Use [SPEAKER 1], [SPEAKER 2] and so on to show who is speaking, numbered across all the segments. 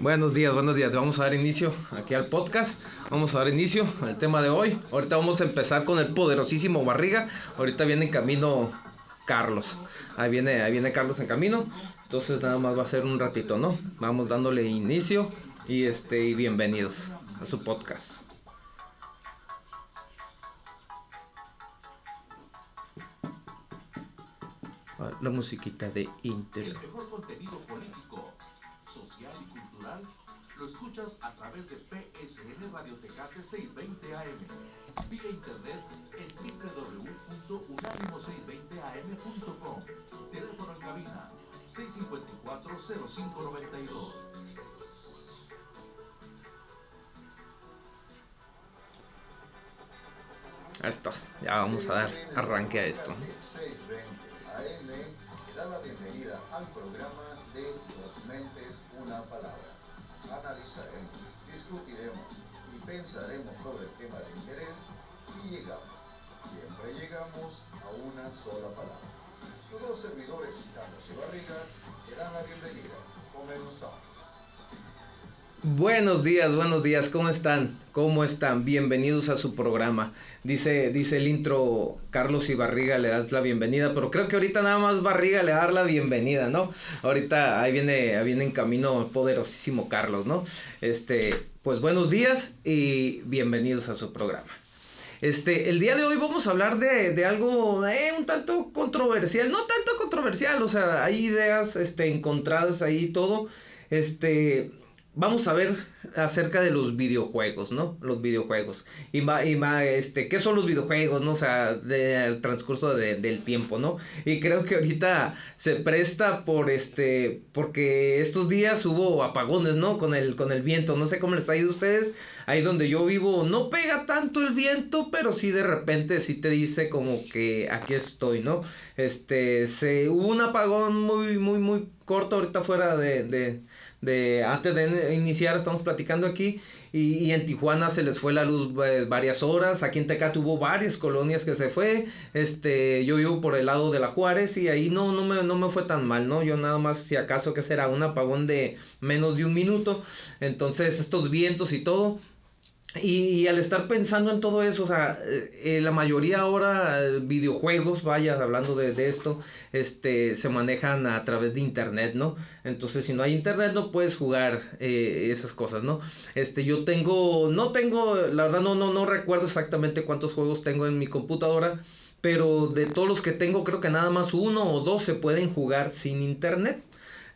[SPEAKER 1] Buenos días, buenos días. Vamos a dar inicio aquí al podcast. Vamos a dar inicio al tema de hoy. Ahorita vamos a empezar con el poderosísimo Barriga. Ahorita viene en camino Carlos. Ahí viene, ahí viene Carlos en camino. Entonces nada más va a ser un ratito, ¿no? Vamos dándole inicio y este y bienvenidos a su podcast. Ah, La musiquita de Inter.
[SPEAKER 2] El mejor contenido político, social y cultural lo escuchas a través de PSN Radio Tecate 620 AM. Vía internet en www.unánimo620am.com. Teléfono en cabina 654-0592.
[SPEAKER 1] Esto, ya vamos a dar arranque a esto.
[SPEAKER 3] 620 AM da la bienvenida al programa de Dos Mentes, una palabra. Analizaremos, discutiremos y pensaremos sobre el tema de interés y llegamos, siempre llegamos a una sola palabra. Los dos servidores, Carlos y Barriga, te dan la bienvenida. Comenzamos.
[SPEAKER 1] Buenos días, buenos días, ¿cómo están? ¿Cómo están? Bienvenidos a su programa. Dice, dice el intro, Carlos y Barriga le das la bienvenida, pero creo que ahorita nada más Barriga le da la bienvenida, ¿no? Ahorita ahí viene, ahí viene en camino poderosísimo Carlos, ¿no? Este, pues buenos días y bienvenidos a su programa. Este, el día de hoy vamos a hablar de, de algo eh, un tanto controversial, no tanto controversial, o sea, hay ideas este, encontradas ahí todo. Este, vamos a ver acerca de los videojuegos, ¿no? Los videojuegos. Y va, y va, este, ¿qué son los videojuegos, no? O sea, del transcurso de- del tiempo, ¿no? Y creo que ahorita se presta por este, porque estos días hubo apagones, ¿no? Con el, con el viento, no sé cómo les ha ido a ustedes. Ahí donde yo vivo no pega tanto el viento, pero sí de repente sí te dice como que aquí estoy, ¿no? Este, se, hubo un apagón muy, muy, muy corto ahorita fuera de, de, de antes de iniciar estamos platicando aquí y, y en Tijuana se les fue la luz eh, varias horas, aquí en Tecate hubo varias colonias que se fue, este, yo vivo por el lado de la Juárez y ahí no, no me, no me fue tan mal, ¿no? Yo nada más si acaso que será un apagón de menos de un minuto, entonces estos vientos y todo, y, al estar pensando en todo eso, o sea, eh, eh, la mayoría ahora eh, videojuegos, vaya, hablando de, de esto, este, se manejan a través de internet, ¿no? Entonces, si no hay internet, no puedes jugar esas cosas, ¿no? Este, yo tengo, no tengo, la verdad no, no, no recuerdo exactamente cuántos juegos tengo en mi computadora, pero de todos los que tengo, creo que nada más uno o dos se pueden jugar sin internet.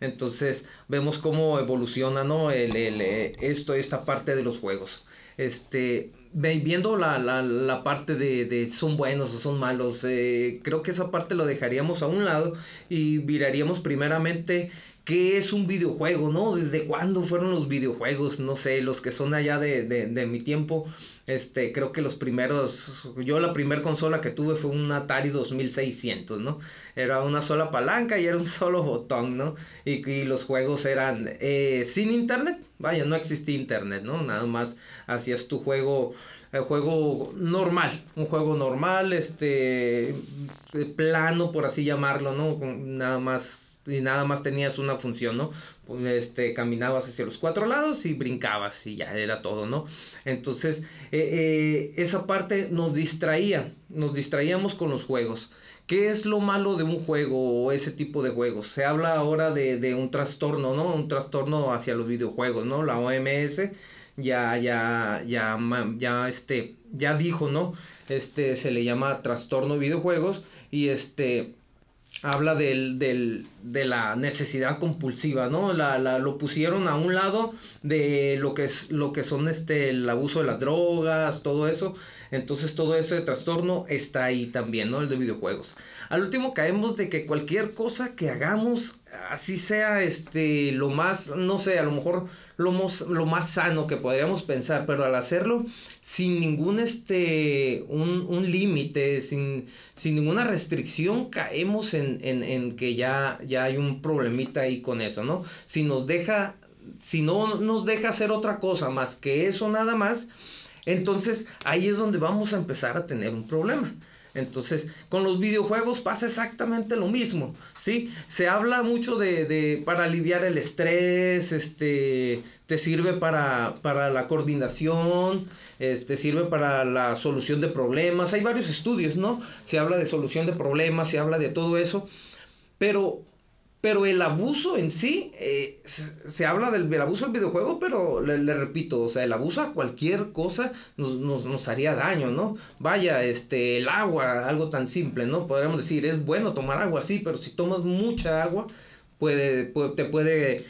[SPEAKER 1] Entonces vemos cómo evoluciona, ¿no? El, el, esto, esta parte de los juegos. Este, viendo la, la, la parte de, de son buenos o son malos, eh, creo que esa parte lo dejaríamos a un lado y miraríamos primeramente qué es un videojuego, ¿no? ¿Desde cuándo fueron los videojuegos? No sé, los que son allá de, de, de mi tiempo, este, creo que los primeros, yo la primera consola que tuve fue un Atari 2600, ¿no? Era una sola palanca y era un solo botón, ¿no? Y, y los juegos eran eh, sin internet, vaya, no existía internet, ¿no? Nada más hacías tu juego, el juego normal, un juego normal, este, plano, por así llamarlo, ¿no? Nada más y nada más tenías una función, ¿no? Pues, Este, caminabas hacia los cuatro lados y brincabas y ya era todo, ¿no? Entonces, eh, eh, esa parte nos distraía, nos distraíamos con los juegos. ¿Qué es lo malo de un juego o ese tipo de juegos? Se habla ahora de, de un trastorno, ¿no? Un trastorno hacia los videojuegos, ¿no? La OMS ya, ya, ya, ya, este, ya dijo, ¿no? Este, se le llama trastorno de videojuegos y este habla del, del, de la necesidad compulsiva, ¿no? La, la, lo pusieron a un lado de lo que es lo que son este el abuso de las drogas, todo eso. Entonces todo ese trastorno está ahí también, ¿no? El de videojuegos. Al último caemos de que cualquier cosa que hagamos, así sea este lo más, no sé, a lo mejor lo, mos- lo más sano que podríamos pensar, pero al hacerlo sin ningún este un, un límite, sin, sin ninguna restricción, caemos en, en, en que ya, ya hay un problemita ahí con eso, ¿no? Si nos deja, si no nos deja hacer otra cosa más que eso nada más, entonces ahí es donde vamos a empezar a tener un problema. Entonces, con los videojuegos pasa exactamente lo mismo, ¿sí? Se habla mucho de, de para aliviar el estrés, este, te sirve para, para la coordinación, este, sirve para la solución de problemas. Hay varios estudios, ¿no? Se habla de solución de problemas, se habla de todo eso, pero pero el abuso en sí, eh, se, habla del, abuso del videojuego, pero le, repito, o sea, el abuso a cualquier cosa nos, nos, nos, haría daño, ¿no? Vaya, este, el agua, algo tan simple, ¿no? Podríamos decir, es bueno tomar agua, sí, pero si tomas mucha agua, puede, te puede,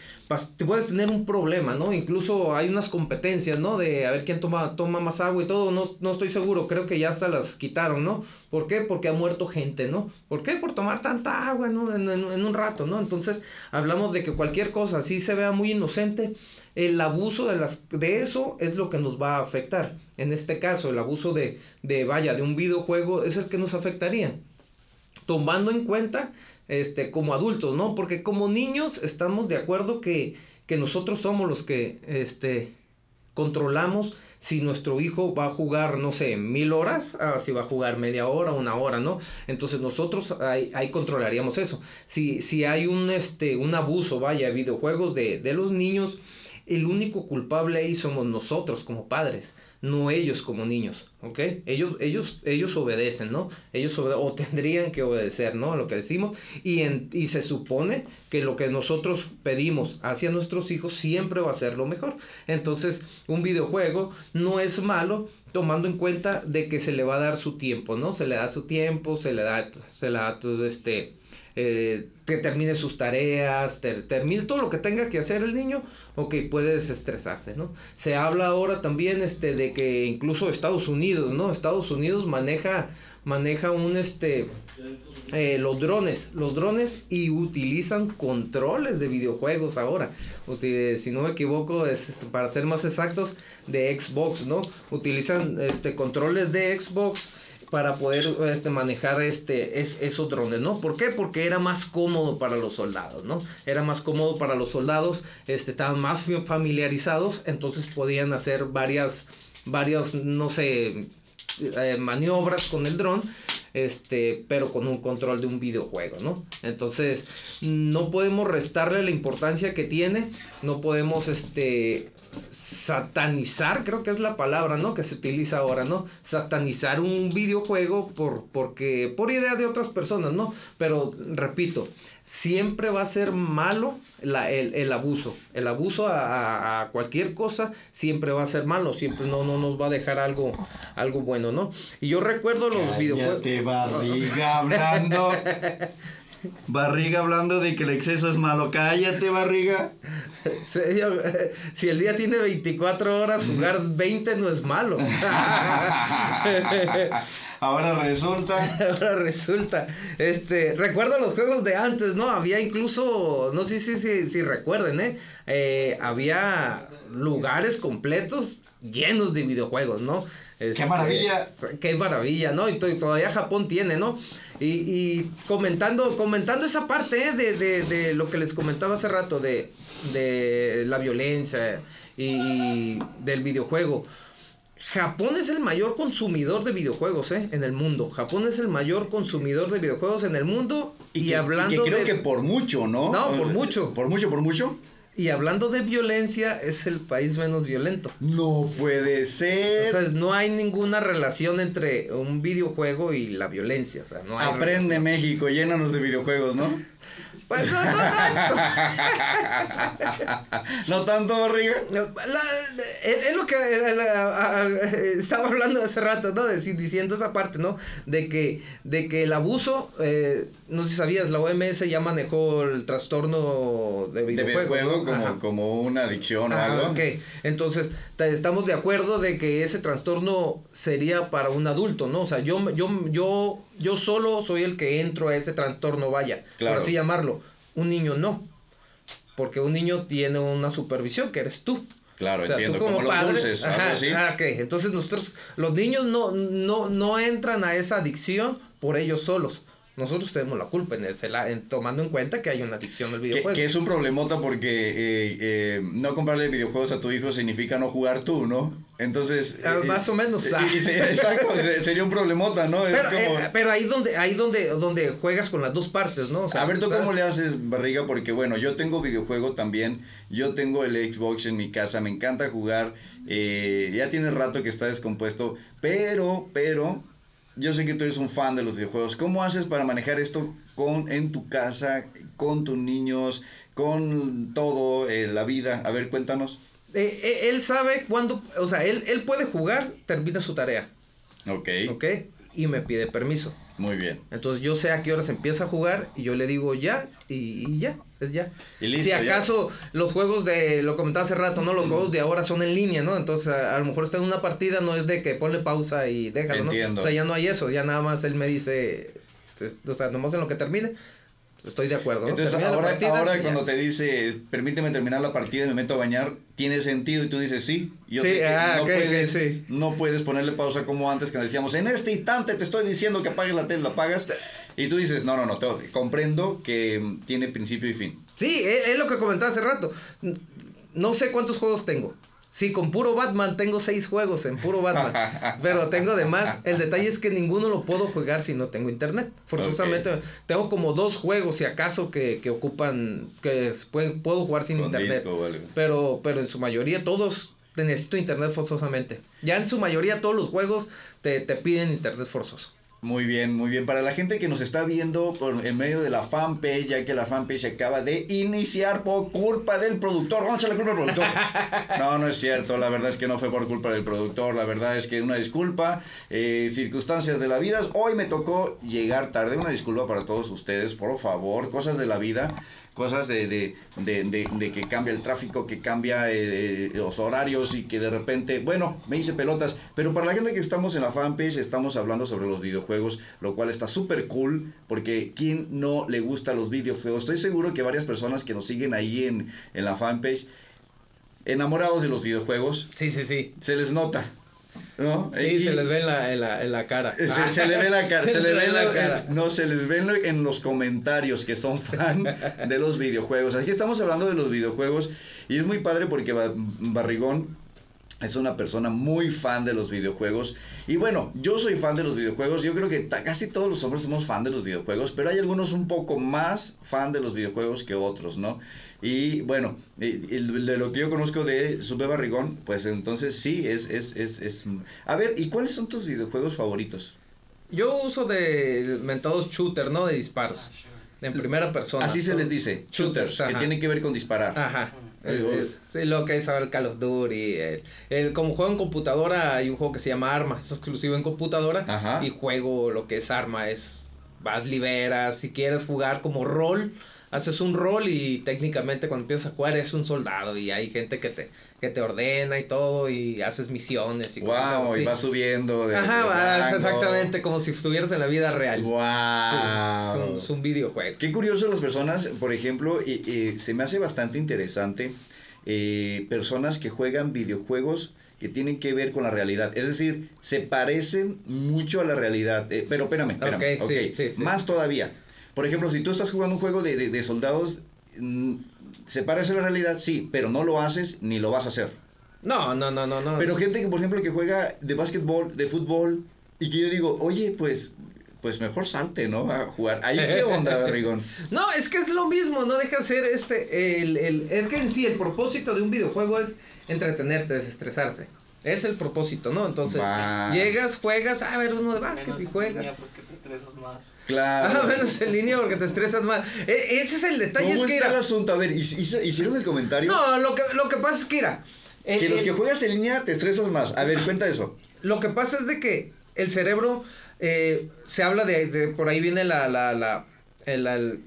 [SPEAKER 1] te puedes tener un problema, ¿no? Incluso hay unas competencias, ¿no? De a ver quién toma, toma más agua y todo, no, no estoy seguro, creo que ya hasta las quitaron, ¿no? ¿Por qué? Porque ha muerto gente, ¿no? ¿Por qué? Por tomar tanta agua en un, rato, ¿no? Entonces hablamos de que cualquier cosa así se vea muy inocente, el abuso de, las, de eso es lo que nos va a afectar. En este caso, el abuso de, de, vaya, de un videojuego es el que nos afectaría. Tomando en cuenta este, como adultos, ¿no? Porque como niños estamos de acuerdo que, que nosotros somos los que, este, controlamos si nuestro hijo va a jugar, no sé, mil horas, ah, si va a jugar media hora, una hora, ¿no? Entonces nosotros ahí, controlaríamos eso. Si, si hay un, este, un abuso, vaya, videojuegos de, de los niños, el único culpable ahí somos nosotros como padres no ellos como niños, ¿ok? Ellos, ellos, ellos obedecen, ¿no? Ellos o tendrían que obedecer, ¿no? Lo que decimos. Y, en, y se supone que lo que nosotros pedimos hacia nuestros hijos siempre va a ser lo mejor. Entonces, un videojuego no es malo tomando en cuenta de que se le va a dar su tiempo, ¿no? Se le da su tiempo, se le da, se le da este eh, que termine sus tareas, termine todo lo que tenga que hacer el niño, ok, puede desestresarse, ¿no? Se habla ahora también este, de que incluso Estados Unidos, ¿no? Estados Unidos maneja, maneja un, este, eh, los drones, los drones y utilizan controles de videojuegos ahora. O si no me equivoco, es, para ser más exactos, de Xbox, ¿no? Utilizan este, controles de Xbox para poder este, manejar este, es, esos drones, ¿no? ¿Por qué? Porque era más cómodo para los soldados, ¿no? Era más cómodo para los soldados, este, estaban más familiarizados, entonces podían hacer varias, varias, no sé, eh, maniobras con el dron, este, pero con un control de un videojuego, ¿no? Entonces, no podemos restarle la importancia que tiene, no podemos, este, satanizar, creo que es la palabra, ¿no? Que se utiliza ahora, ¿no? Satanizar un videojuego por, porque, por idea de otras personas, ¿no? Pero, repito, siempre va a ser malo la, el, abuso. El abuso a, cualquier cosa siempre va a ser malo, siempre no, no nos va a dejar algo, algo bueno, ¿no? Y yo recuerdo los videojuegos...
[SPEAKER 4] barriga hablando... Barriga hablando de que el exceso es malo. Cállate, barriga.
[SPEAKER 1] Si el día tiene 24 horas, jugar 20 no es malo.
[SPEAKER 4] Ahora resulta.
[SPEAKER 1] Ahora resulta. Este, recuerdo los juegos de antes, ¿no? Había incluso, no sé si, si recuerden, ¿eh? ¿eh? Había lugares completos llenos de videojuegos, ¿no?
[SPEAKER 4] ¡Qué este, maravilla!
[SPEAKER 1] ¡Qué maravilla, ¿no? Y todavía Japón tiene, ¿no? Y, comentando, comentando esa parte ¿eh? de, lo que les comentaba hace rato, de, la violencia y, del videojuego. Japón es el mayor consumidor de videojuegos ¿eh? en el mundo. Japón es el mayor consumidor de videojuegos en el mundo. Y, hablando
[SPEAKER 4] creo que por mucho, ¿no?
[SPEAKER 1] No, por mucho.
[SPEAKER 4] Por mucho, por mucho.
[SPEAKER 1] Y hablando de violencia, es el país menos violento.
[SPEAKER 4] No puede ser.
[SPEAKER 1] O sea, no hay ninguna relación entre un videojuego y la violencia. O sea, no hay
[SPEAKER 4] Aprende México, llénanos de videojuegos, ¿no? Pues no, no tanto. ¿No tanto, barriga?
[SPEAKER 1] es, lo que estaba hablando hace rato, ¿no? diciendo esa parte, ¿no? De que, de que el abuso, eh, no sé si sabías, la OMS ya manejó el trastorno de videojuego.
[SPEAKER 4] como, como una adicción o algo.
[SPEAKER 1] Ok, entonces estamos de acuerdo de que ese trastorno sería para un adulto, ¿no? O sea, yo, yo, yo, yo solo soy el que entro a ese trastorno, vaya, por así llamarlo. Un niño no, porque un niño tiene una supervisión que eres tú.
[SPEAKER 4] Claro, entiendo, tú como, padre, los
[SPEAKER 1] ajá, ah, Entonces nosotros, los niños no, no, no entran a esa adicción por ellos solos Nosotros tenemos la culpa en, el, en tomando en cuenta que hay una adicción al videojuego.
[SPEAKER 4] Que, que es un problemota porque eh, eh, no comprarle videojuegos a tu hijo significa no jugar tú, ¿no? Entonces...
[SPEAKER 1] Ah,
[SPEAKER 4] eh,
[SPEAKER 1] más o menos.
[SPEAKER 4] y- y exacto, se- sería un problemota, ¿no? Es
[SPEAKER 1] Pero,
[SPEAKER 4] como-
[SPEAKER 1] eh, pero ahí es donde, ahí es donde, donde juegas con las dos partes, ¿no? O sea,
[SPEAKER 4] a ver, ¿tú
[SPEAKER 1] estás-
[SPEAKER 4] cómo le haces, Barriga? Porque, bueno, yo tengo videojuego también. Yo tengo el Xbox en mi casa. Me encanta jugar. eh, ya tiene rato que está descompuesto. Pero, pero, yo sé que tú eres un fan de los videojuegos. ¿Cómo haces para manejar esto con, en tu casa, con tus niños, con todo, eh, la vida? A ver, cuéntanos.
[SPEAKER 1] Eh, eh, él sabe cuándo, o sea, él, él puede jugar, termina su tarea,
[SPEAKER 4] Ok,
[SPEAKER 1] ¿ok? Y me pide permiso.
[SPEAKER 4] Muy bien.
[SPEAKER 1] Entonces yo sé a qué horas empieza a jugar y yo le digo ya y, y ya, es ya.
[SPEAKER 4] Y listo,
[SPEAKER 1] si
[SPEAKER 4] ya.
[SPEAKER 1] acaso los juegos de, lo comentaba hace rato, ¿no? Los juegos de ahora son en línea, ¿no? Entonces a, a lo mejor está en una partida, no es de que ponle pausa y déjalo,
[SPEAKER 4] Entiendo.
[SPEAKER 1] ¿no? O sea, ya no hay eso, ya nada más él me dice, o sea, nomás en lo que termine, estoy de acuerdo.
[SPEAKER 4] Entonces, ahora,
[SPEAKER 1] partida
[SPEAKER 4] cuando te dice, permíteme terminar la partida y me meto a bañar, tiene sentido y tú dices sí. Yo
[SPEAKER 1] Sí,
[SPEAKER 4] que
[SPEAKER 1] ah,
[SPEAKER 4] no, puedes,
[SPEAKER 1] sí.
[SPEAKER 4] no puedes ponerle pausa como antes que decíamos, en este instante te estoy diciendo que apagues la tele, la apagas. Y tú dices, no, no, no, tengo- comprendo que mm, tiene principio y fin.
[SPEAKER 1] Sí, es, es lo que comentaba hace rato. No sé cuántos juegos tengo. Sí, con puro Batman tengo seis juegos en puro Batman. pero tengo de más. El detalle es que ninguno lo puedo jugar si no tengo internet. Forzosamente tengo como dos juegos, si acaso, que, que ocupan, que pueden- puedo jugar sin
[SPEAKER 4] Con
[SPEAKER 1] internet.
[SPEAKER 4] disco.
[SPEAKER 1] Pero, pero en su mayoría todos necesito internet forzosamente. Ya en su mayoría todos los juegos te, te piden internet forzoso.
[SPEAKER 4] Muy bien, muy bien. Para la gente que nos está viendo por, en medio de la fanpage, ya que la fanpage se acaba de iniciar por culpa del productor. Vamos a echarle culpa al productor. No, no es cierto. La verdad es que no fue por culpa del productor. La verdad es que una disculpa. eh, circunstancias de la vida. Hoy me tocó llegar tarde. Una disculpa para todos ustedes, por favor. Cosas de la vida. Cosas de, de, de, de- de que cambia el tráfico, que cambia eh, los horarios y que de repente, bueno, me hice pelotas. Pero para la gente que estamos en la fanpage, estamos hablando sobre los videojuegos, lo cual está súper cool, porque ¿quién no le gusta los videojuegos? Estoy seguro que varias personas que nos siguen ahí en, en la fanpage, enamorados de los videojuegos,
[SPEAKER 1] Sí, sí, sí.
[SPEAKER 4] se les nota. ¿No?
[SPEAKER 1] Sí,
[SPEAKER 4] Y-
[SPEAKER 1] se les ve en la, en la, en la cara.
[SPEAKER 4] se, se le ve la cara, se,
[SPEAKER 1] Se
[SPEAKER 4] le ve
[SPEAKER 1] ve
[SPEAKER 4] la
[SPEAKER 1] cara.
[SPEAKER 4] No, se les ve en, lo- en los comentarios que son fan de los videojuegos. Aquí estamos hablando de los videojuegos y es muy padre porque Ba- Barrigón es una persona muy fan de los videojuegos. Y bueno, yo soy fan de los videojuegos. Yo creo que casi todos los hombres somos fan de los videojuegos, pero hay algunos un poco más fan de los videojuegos que otros, ¿no? Y bueno, de lo que yo conozco de Sube Barrigón, pues entonces sí, es, es, es, es... A ver, ¿y cuáles son tus videojuegos favoritos?
[SPEAKER 1] Yo uso de mentados shooter, ¿no? De disparos. En primera persona.
[SPEAKER 4] Así se les dice, shooters,
[SPEAKER 1] Shooters,
[SPEAKER 4] que tienen que ver con disparar.
[SPEAKER 1] Ajá. Es- es- sí, lo que es ahora el Call of Duty. El, el- como juego en computadora, hay un juego que se llama Arma. Es exclusivo en computadora.
[SPEAKER 4] Ajá.
[SPEAKER 1] Y juego lo que es Arma. Es. Vas, liberas. Si quieres jugar como rol, haces un rol y técnicamente cuando empiezas a jugar es un soldado. Y hay gente que te, que te ordena y todo. Y haces misiones y cosas
[SPEAKER 4] Wow,
[SPEAKER 1] así.
[SPEAKER 4] y va subiendo de
[SPEAKER 1] Ajá,
[SPEAKER 4] de
[SPEAKER 1] vas, exactamente como si estuvieras en la vida real.
[SPEAKER 4] Wow.
[SPEAKER 1] Sí, es, un, es un videojuego.
[SPEAKER 4] Qué curioso las personas, por ejemplo, y, y se me hace bastante interesante eh, personas que juegan videojuegos que tienen que ver con la realidad. Es decir, se parecen mucho a la realidad. Eh, pero espérame, espérame.
[SPEAKER 1] Ok, sí,
[SPEAKER 4] ok,
[SPEAKER 1] sí, sí.
[SPEAKER 4] Más todavía. Por ejemplo, si tú estás jugando un juego de, de- de soldados, mm, ¿se parece a la realidad? Sí, pero no lo haces ni lo vas a hacer.
[SPEAKER 1] No, no, no, no, no.
[SPEAKER 4] Pero gente que, por ejemplo, que juega de básquetbol, de fútbol, y que yo digo, oye, pues, pues mejor salte, ¿no? A jugar. Ahí, ¿qué onda, Barrigón?
[SPEAKER 1] No, es que es lo mismo, no deja de ser este, el, el, es que en sí el propósito de un videojuego es entretenerte, desestresarte. Es el propósito, ¿no? Entonces,
[SPEAKER 4] Va.
[SPEAKER 1] llegas, juegas, a ver uno de básquet
[SPEAKER 5] Menos
[SPEAKER 1] y
[SPEAKER 5] en
[SPEAKER 1] juegas.
[SPEAKER 5] línea porque te estresas más.
[SPEAKER 4] Claro.
[SPEAKER 1] Ajá, menos en línea porque te estresas más. E- ese es el detalle,
[SPEAKER 4] ¿Cómo
[SPEAKER 1] es que
[SPEAKER 4] está el
[SPEAKER 1] mira,
[SPEAKER 4] asunto? A ver, hicieron el comentario
[SPEAKER 1] No, lo que, lo que pasa es que mira, el-
[SPEAKER 4] que los
[SPEAKER 1] el-
[SPEAKER 4] que juegas en línea te estresas más. A ver, cuenta eso.
[SPEAKER 1] Lo que pasa es de que el cerebro, eh, se habla de, de- por ahí viene la, la, la, el, el,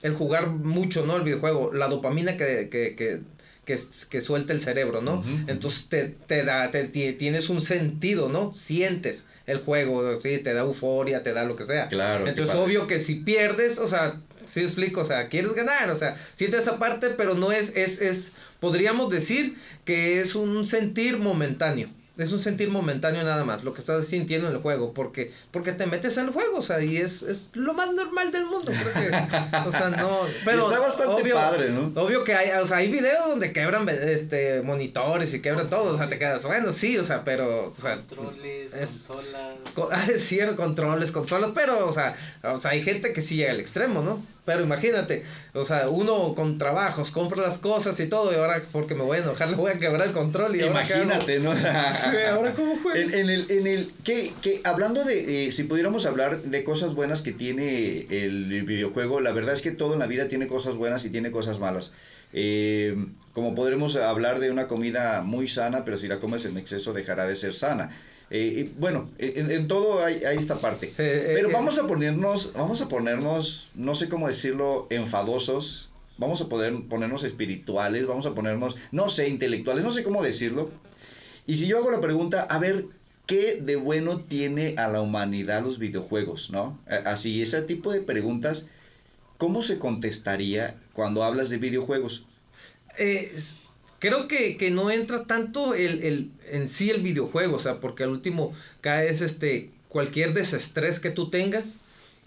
[SPEAKER 1] el jugar mucho, ¿no? El videojuego, la dopamina que, que, que, que, que suelta el cerebro, ¿no? Entonces te, te da, te, ti- tienes un sentido, ¿no? Sientes el juego, sí, te da euforia, te da lo que sea.
[SPEAKER 4] Claro,
[SPEAKER 1] Entonces, obvio que si pierdes, o sea, sí explico, o sea, quieres ganar, o sea, sientes esa parte, pero no es, es, es, podríamos decir que es un sentir momentáneo. Es un sentir momentáneo nada más, lo que estás sintiendo en el juego, porque, porque te metes en el juego, o sea, y es, es lo más normal del mundo, creo que, o sea, no, pero
[SPEAKER 4] Está bastante
[SPEAKER 1] obvio,
[SPEAKER 4] padre, ¿no?
[SPEAKER 1] Obvio que hay, o sea, hay videos donde quebran este monitores y quebran todo, o sea, te quedas, bueno, sí, o sea, pero, o sea,
[SPEAKER 5] Controles,
[SPEAKER 1] es-
[SPEAKER 5] consolas.
[SPEAKER 1] co- ah, es cierto, controles, consolas, pero, o sea, o sea, hay gente que sí llega al extremo, ¿no? Pero imagínate, o sea, uno con trabajos compra las cosas y todo, y ahora porque me voy a enojar le voy a quebrar el control y ahora?
[SPEAKER 4] Imagínate, ¿no?
[SPEAKER 1] Ahora cómo juego.
[SPEAKER 4] En, en el, en el, que, que hablando de, eh, si pudiéramos hablar de cosas buenas que tiene el videojuego, la verdad es que todo en la vida tiene cosas buenas y tiene cosas malas. Eh, como podremos hablar de una comida muy sana, pero si la comes en exceso dejará de ser sana. Eh, y bueno, en, en todo hay, hay esta parte.
[SPEAKER 1] Eh,
[SPEAKER 4] Pero
[SPEAKER 1] eh,
[SPEAKER 4] vamos a ponernos, vamos a ponernos, no sé cómo decirlo, enfadosos. Vamos a poder ponernos espirituales, vamos a ponernos, no sé, intelectuales, no sé cómo decirlo. Y si yo hago la pregunta, a ver, ¿qué de bueno tiene a la humanidad los videojuegos, no? A- Así, ese tipo de preguntas, ¿cómo se contestaría cuando hablas de videojuegos?
[SPEAKER 1] Eh, creo que, que no entra tanto el, el, en sí el videojuego, o sea, porque al último caes este, cualquier desestrés que tú tengas.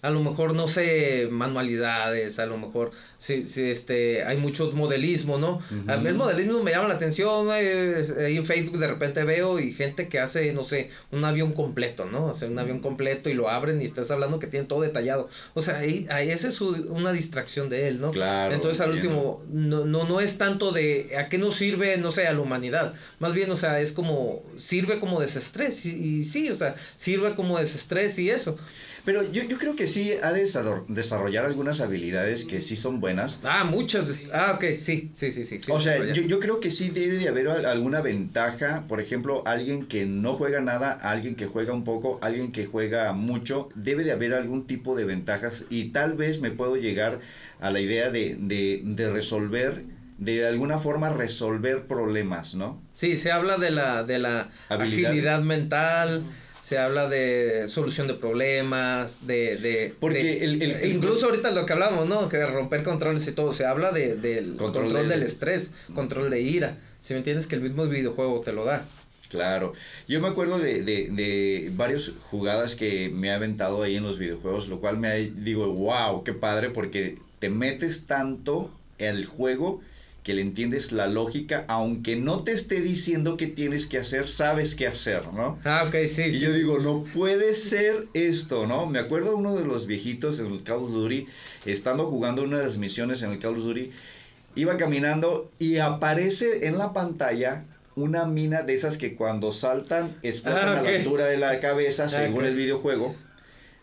[SPEAKER 1] A lo mejor, no sé, manualidades, a lo mejor, sí, sí, este, hay mucho modelismo, ¿no? A mí el modelismo me llama la atención, eh, ahí en Facebook de repente veo y gente que hace, no sé, un avión completo, ¿no? Hace un avión completo y lo abren y estás hablando que tiene todo detallado. O sea, ahí, ahí esa es su- una distracción de él, ¿no?
[SPEAKER 4] Claro,
[SPEAKER 1] Entonces al último, no, no, no es tanto de a qué nos sirve, no sé, a la humanidad. Más bien, o sea, es como, sirve como desestrés. Y, y sí, o sea, sirve como desestrés y eso.
[SPEAKER 4] Pero yo, yo creo que sí ha de desarro- desarrollar algunas habilidades que sí son buenas.
[SPEAKER 1] Ah, muchos. Ah, ok, sí, sí, sí, sí. sí,
[SPEAKER 4] O sea, yo, yo creo que sí debe de haber al- alguna ventaja. Por ejemplo, alguien que no juega nada, alguien que juega un poco, alguien que juega mucho, debe de haber algún tipo de ventajas. Y tal vez me puedo llegar a la idea de, de, de resolver, de alguna forma resolver problemas, ¿no?
[SPEAKER 1] Sí, se habla de la, de la
[SPEAKER 4] Habilidad.
[SPEAKER 1] agilidad mental, se habla de solución de problemas, de... de
[SPEAKER 4] Porque
[SPEAKER 1] de-
[SPEAKER 4] el- el- el-
[SPEAKER 1] incluso ahorita lo que hablamos, ¿no? Que romper controles y todo, se habla de, del
[SPEAKER 4] Control
[SPEAKER 1] control,
[SPEAKER 4] de-
[SPEAKER 1] del estrés, control de ira. Si me entiendes que el mismo videojuego te lo da.
[SPEAKER 4] Claro. Yo me acuerdo de, de, de varias jugadas que me ha aventado ahí en los videojuegos, lo cual me ha- digo, wow, qué padre, porque te metes tanto al juego que le entiendes la lógica, aunque no te esté diciendo qué tienes que hacer, sabes qué hacer, ¿no?
[SPEAKER 1] Ah, ok, sí.
[SPEAKER 4] Y
[SPEAKER 1] sí.
[SPEAKER 4] yo digo, no puede ser esto, ¿no? Me acuerdo uno de los viejitos en el Call of Duty, estando jugando una de las misiones en el Call of Duty, iba caminando y aparece en la pantalla una mina de esas que cuando saltan explotan
[SPEAKER 1] Ah,
[SPEAKER 4] a la altura de la cabeza, según
[SPEAKER 1] ok.
[SPEAKER 4] el videojuego.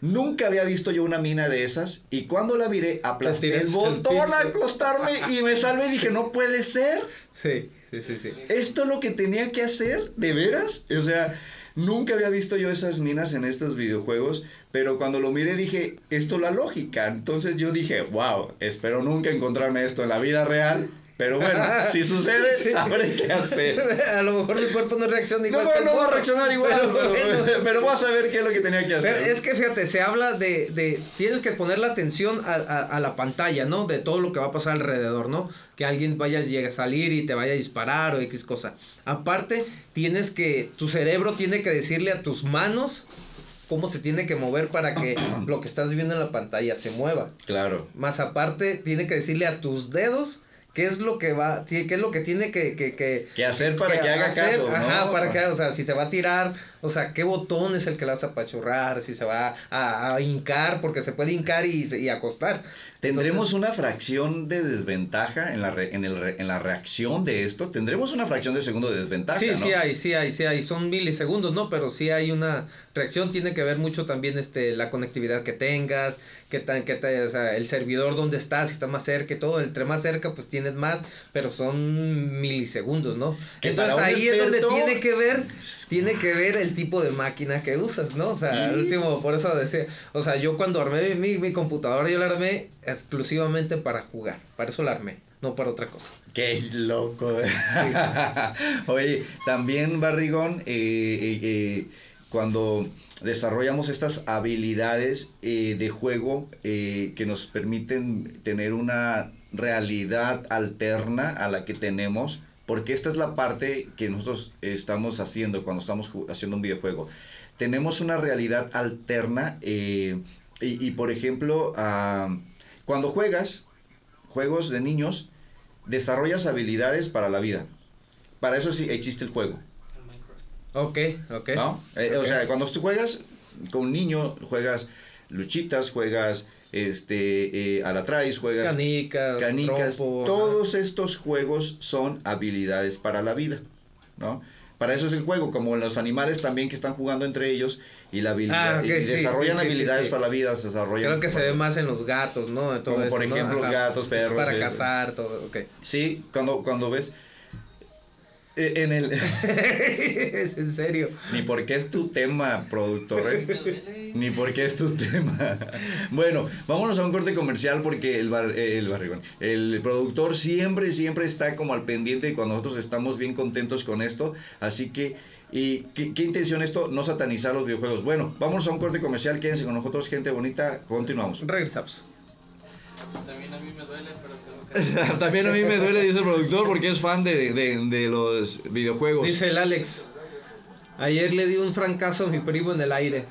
[SPEAKER 4] Nunca había visto yo una mina de esas y cuando la miré aplasté el botón a acostarme y me salvé y dije, no puede ser.
[SPEAKER 1] Sí, sí, sí, sí.
[SPEAKER 4] ¿Esto es lo que tenía que hacer? ¿De veras? O sea, nunca había visto yo esas minas en estos videojuegos, pero cuando lo miré dije, esto es la lógica. Entonces yo dije, wow, espero nunca encontrarme esto en la vida real. Pero bueno, si sucede,
[SPEAKER 1] Sí.
[SPEAKER 4] sabré qué hacer.
[SPEAKER 1] a lo mejor mi cuerpo no reacciona igual.
[SPEAKER 4] no, no va a reaccionar igual, pero,
[SPEAKER 1] bueno.
[SPEAKER 4] pero voy a saber qué es lo que tenía que hacer.
[SPEAKER 1] Pero es que fíjate, se habla de, de tienes que poner la atención a, a- a la pantalla, ¿no? De todo lo que va a pasar alrededor, ¿no? Que alguien vaya a llegar a salir y te vaya a disparar o X cosa. Aparte, tienes que, tu cerebro tiene que decirle a tus manos cómo se tiene que mover para que lo que estás viendo en la pantalla se mueva.
[SPEAKER 4] Claro.
[SPEAKER 1] Más aparte, tiene que decirle a tus dedos qué es lo que va, qué es lo que tiene que, que, que,
[SPEAKER 4] ¿Qué hacer para que, haga
[SPEAKER 1] hacer,
[SPEAKER 4] caso? ¿no?
[SPEAKER 1] Ajá, para que, o sea, si te va a tirar, o sea, qué botón es el que le vas a apachurrar, si se va a, a hincar, porque se puede hincar y, y acostar.
[SPEAKER 4] ¿Tendremos
[SPEAKER 1] Entonces,
[SPEAKER 4] una fracción de desventaja en la, re- en, el re- en la reacción de esto? ¿Tendremos una fracción de segundo de desventaja?
[SPEAKER 1] Sí,
[SPEAKER 4] ¿no?
[SPEAKER 1] sí hay, sí hay, sí hay, son milisegundos, ¿no? Pero sí hay una reacción, tiene que ver mucho también este, la conectividad que tengas, que tan, que te, o sea, el servidor donde estás, si está más cerca y todo, entre más cerca pues tienes más, pero son milisegundos, ¿no?
[SPEAKER 4] Que
[SPEAKER 1] Entonces ahí es donde tiene que ver, tiene que ver el tipo de máquina que usas, ¿no? O sea, al último, por eso decía, o sea, yo cuando armé mi, mi computadora, yo la armé exclusivamente para jugar, para eso la armé, no para otra cosa.
[SPEAKER 4] Qué loco. Oye, también Barrigón, eh, eh, eh, cuando desarrollamos estas habilidades de juego que nos permiten tener una realidad alterna a la que tenemos, porque esta es la parte que nosotros estamos haciendo cuando estamos haciendo un videojuego. Tenemos una realidad alterna eh, y, por ejemplo, ah, cuando juegas juegos de niños, desarrollas habilidades para la vida. Para eso sí existe el juego.
[SPEAKER 1] Ok, ok.
[SPEAKER 4] ¿No? Eh, o sea, cuando tú juegas con un niño, juegas luchitas, juegas este, eh, a la juegas
[SPEAKER 1] canicas,
[SPEAKER 4] canicas todos estos juegos son habilidades para la vida, ¿no? Para eso es el juego, como los animales también que están jugando entre ellos y la habilidad, ah, y desarrollan habilidades para la vida, desarrollan.
[SPEAKER 1] Creo que se ve más en los gatos, ¿no?
[SPEAKER 4] como por ejemplo gatos, perros.
[SPEAKER 1] Para cazar, todo, ok.
[SPEAKER 4] Sí, cuando, cuando ves eh, en el...
[SPEAKER 1] es en serio.
[SPEAKER 4] Ni porque es tu tema, productor. ¿eh? Ni porque es tu tema. bueno, vámonos a un corte comercial porque el, bar, eh, el barrigón, el productor siempre, siempre está como al pendiente cuando nosotros estamos bien contentos con esto. Así que, ¿y qué, qué intención esto? No satanizar los videojuegos. Bueno, vámonos a un corte comercial. Quédense con nosotros, gente bonita. Continuamos.
[SPEAKER 1] Regresamos.
[SPEAKER 5] También a mí me duele, pero
[SPEAKER 4] También a mí me duele, dice el productor, porque es fan de, de, los videojuegos.
[SPEAKER 1] Dice el Alex. Ayer le di un francazo a mi primo en el aire.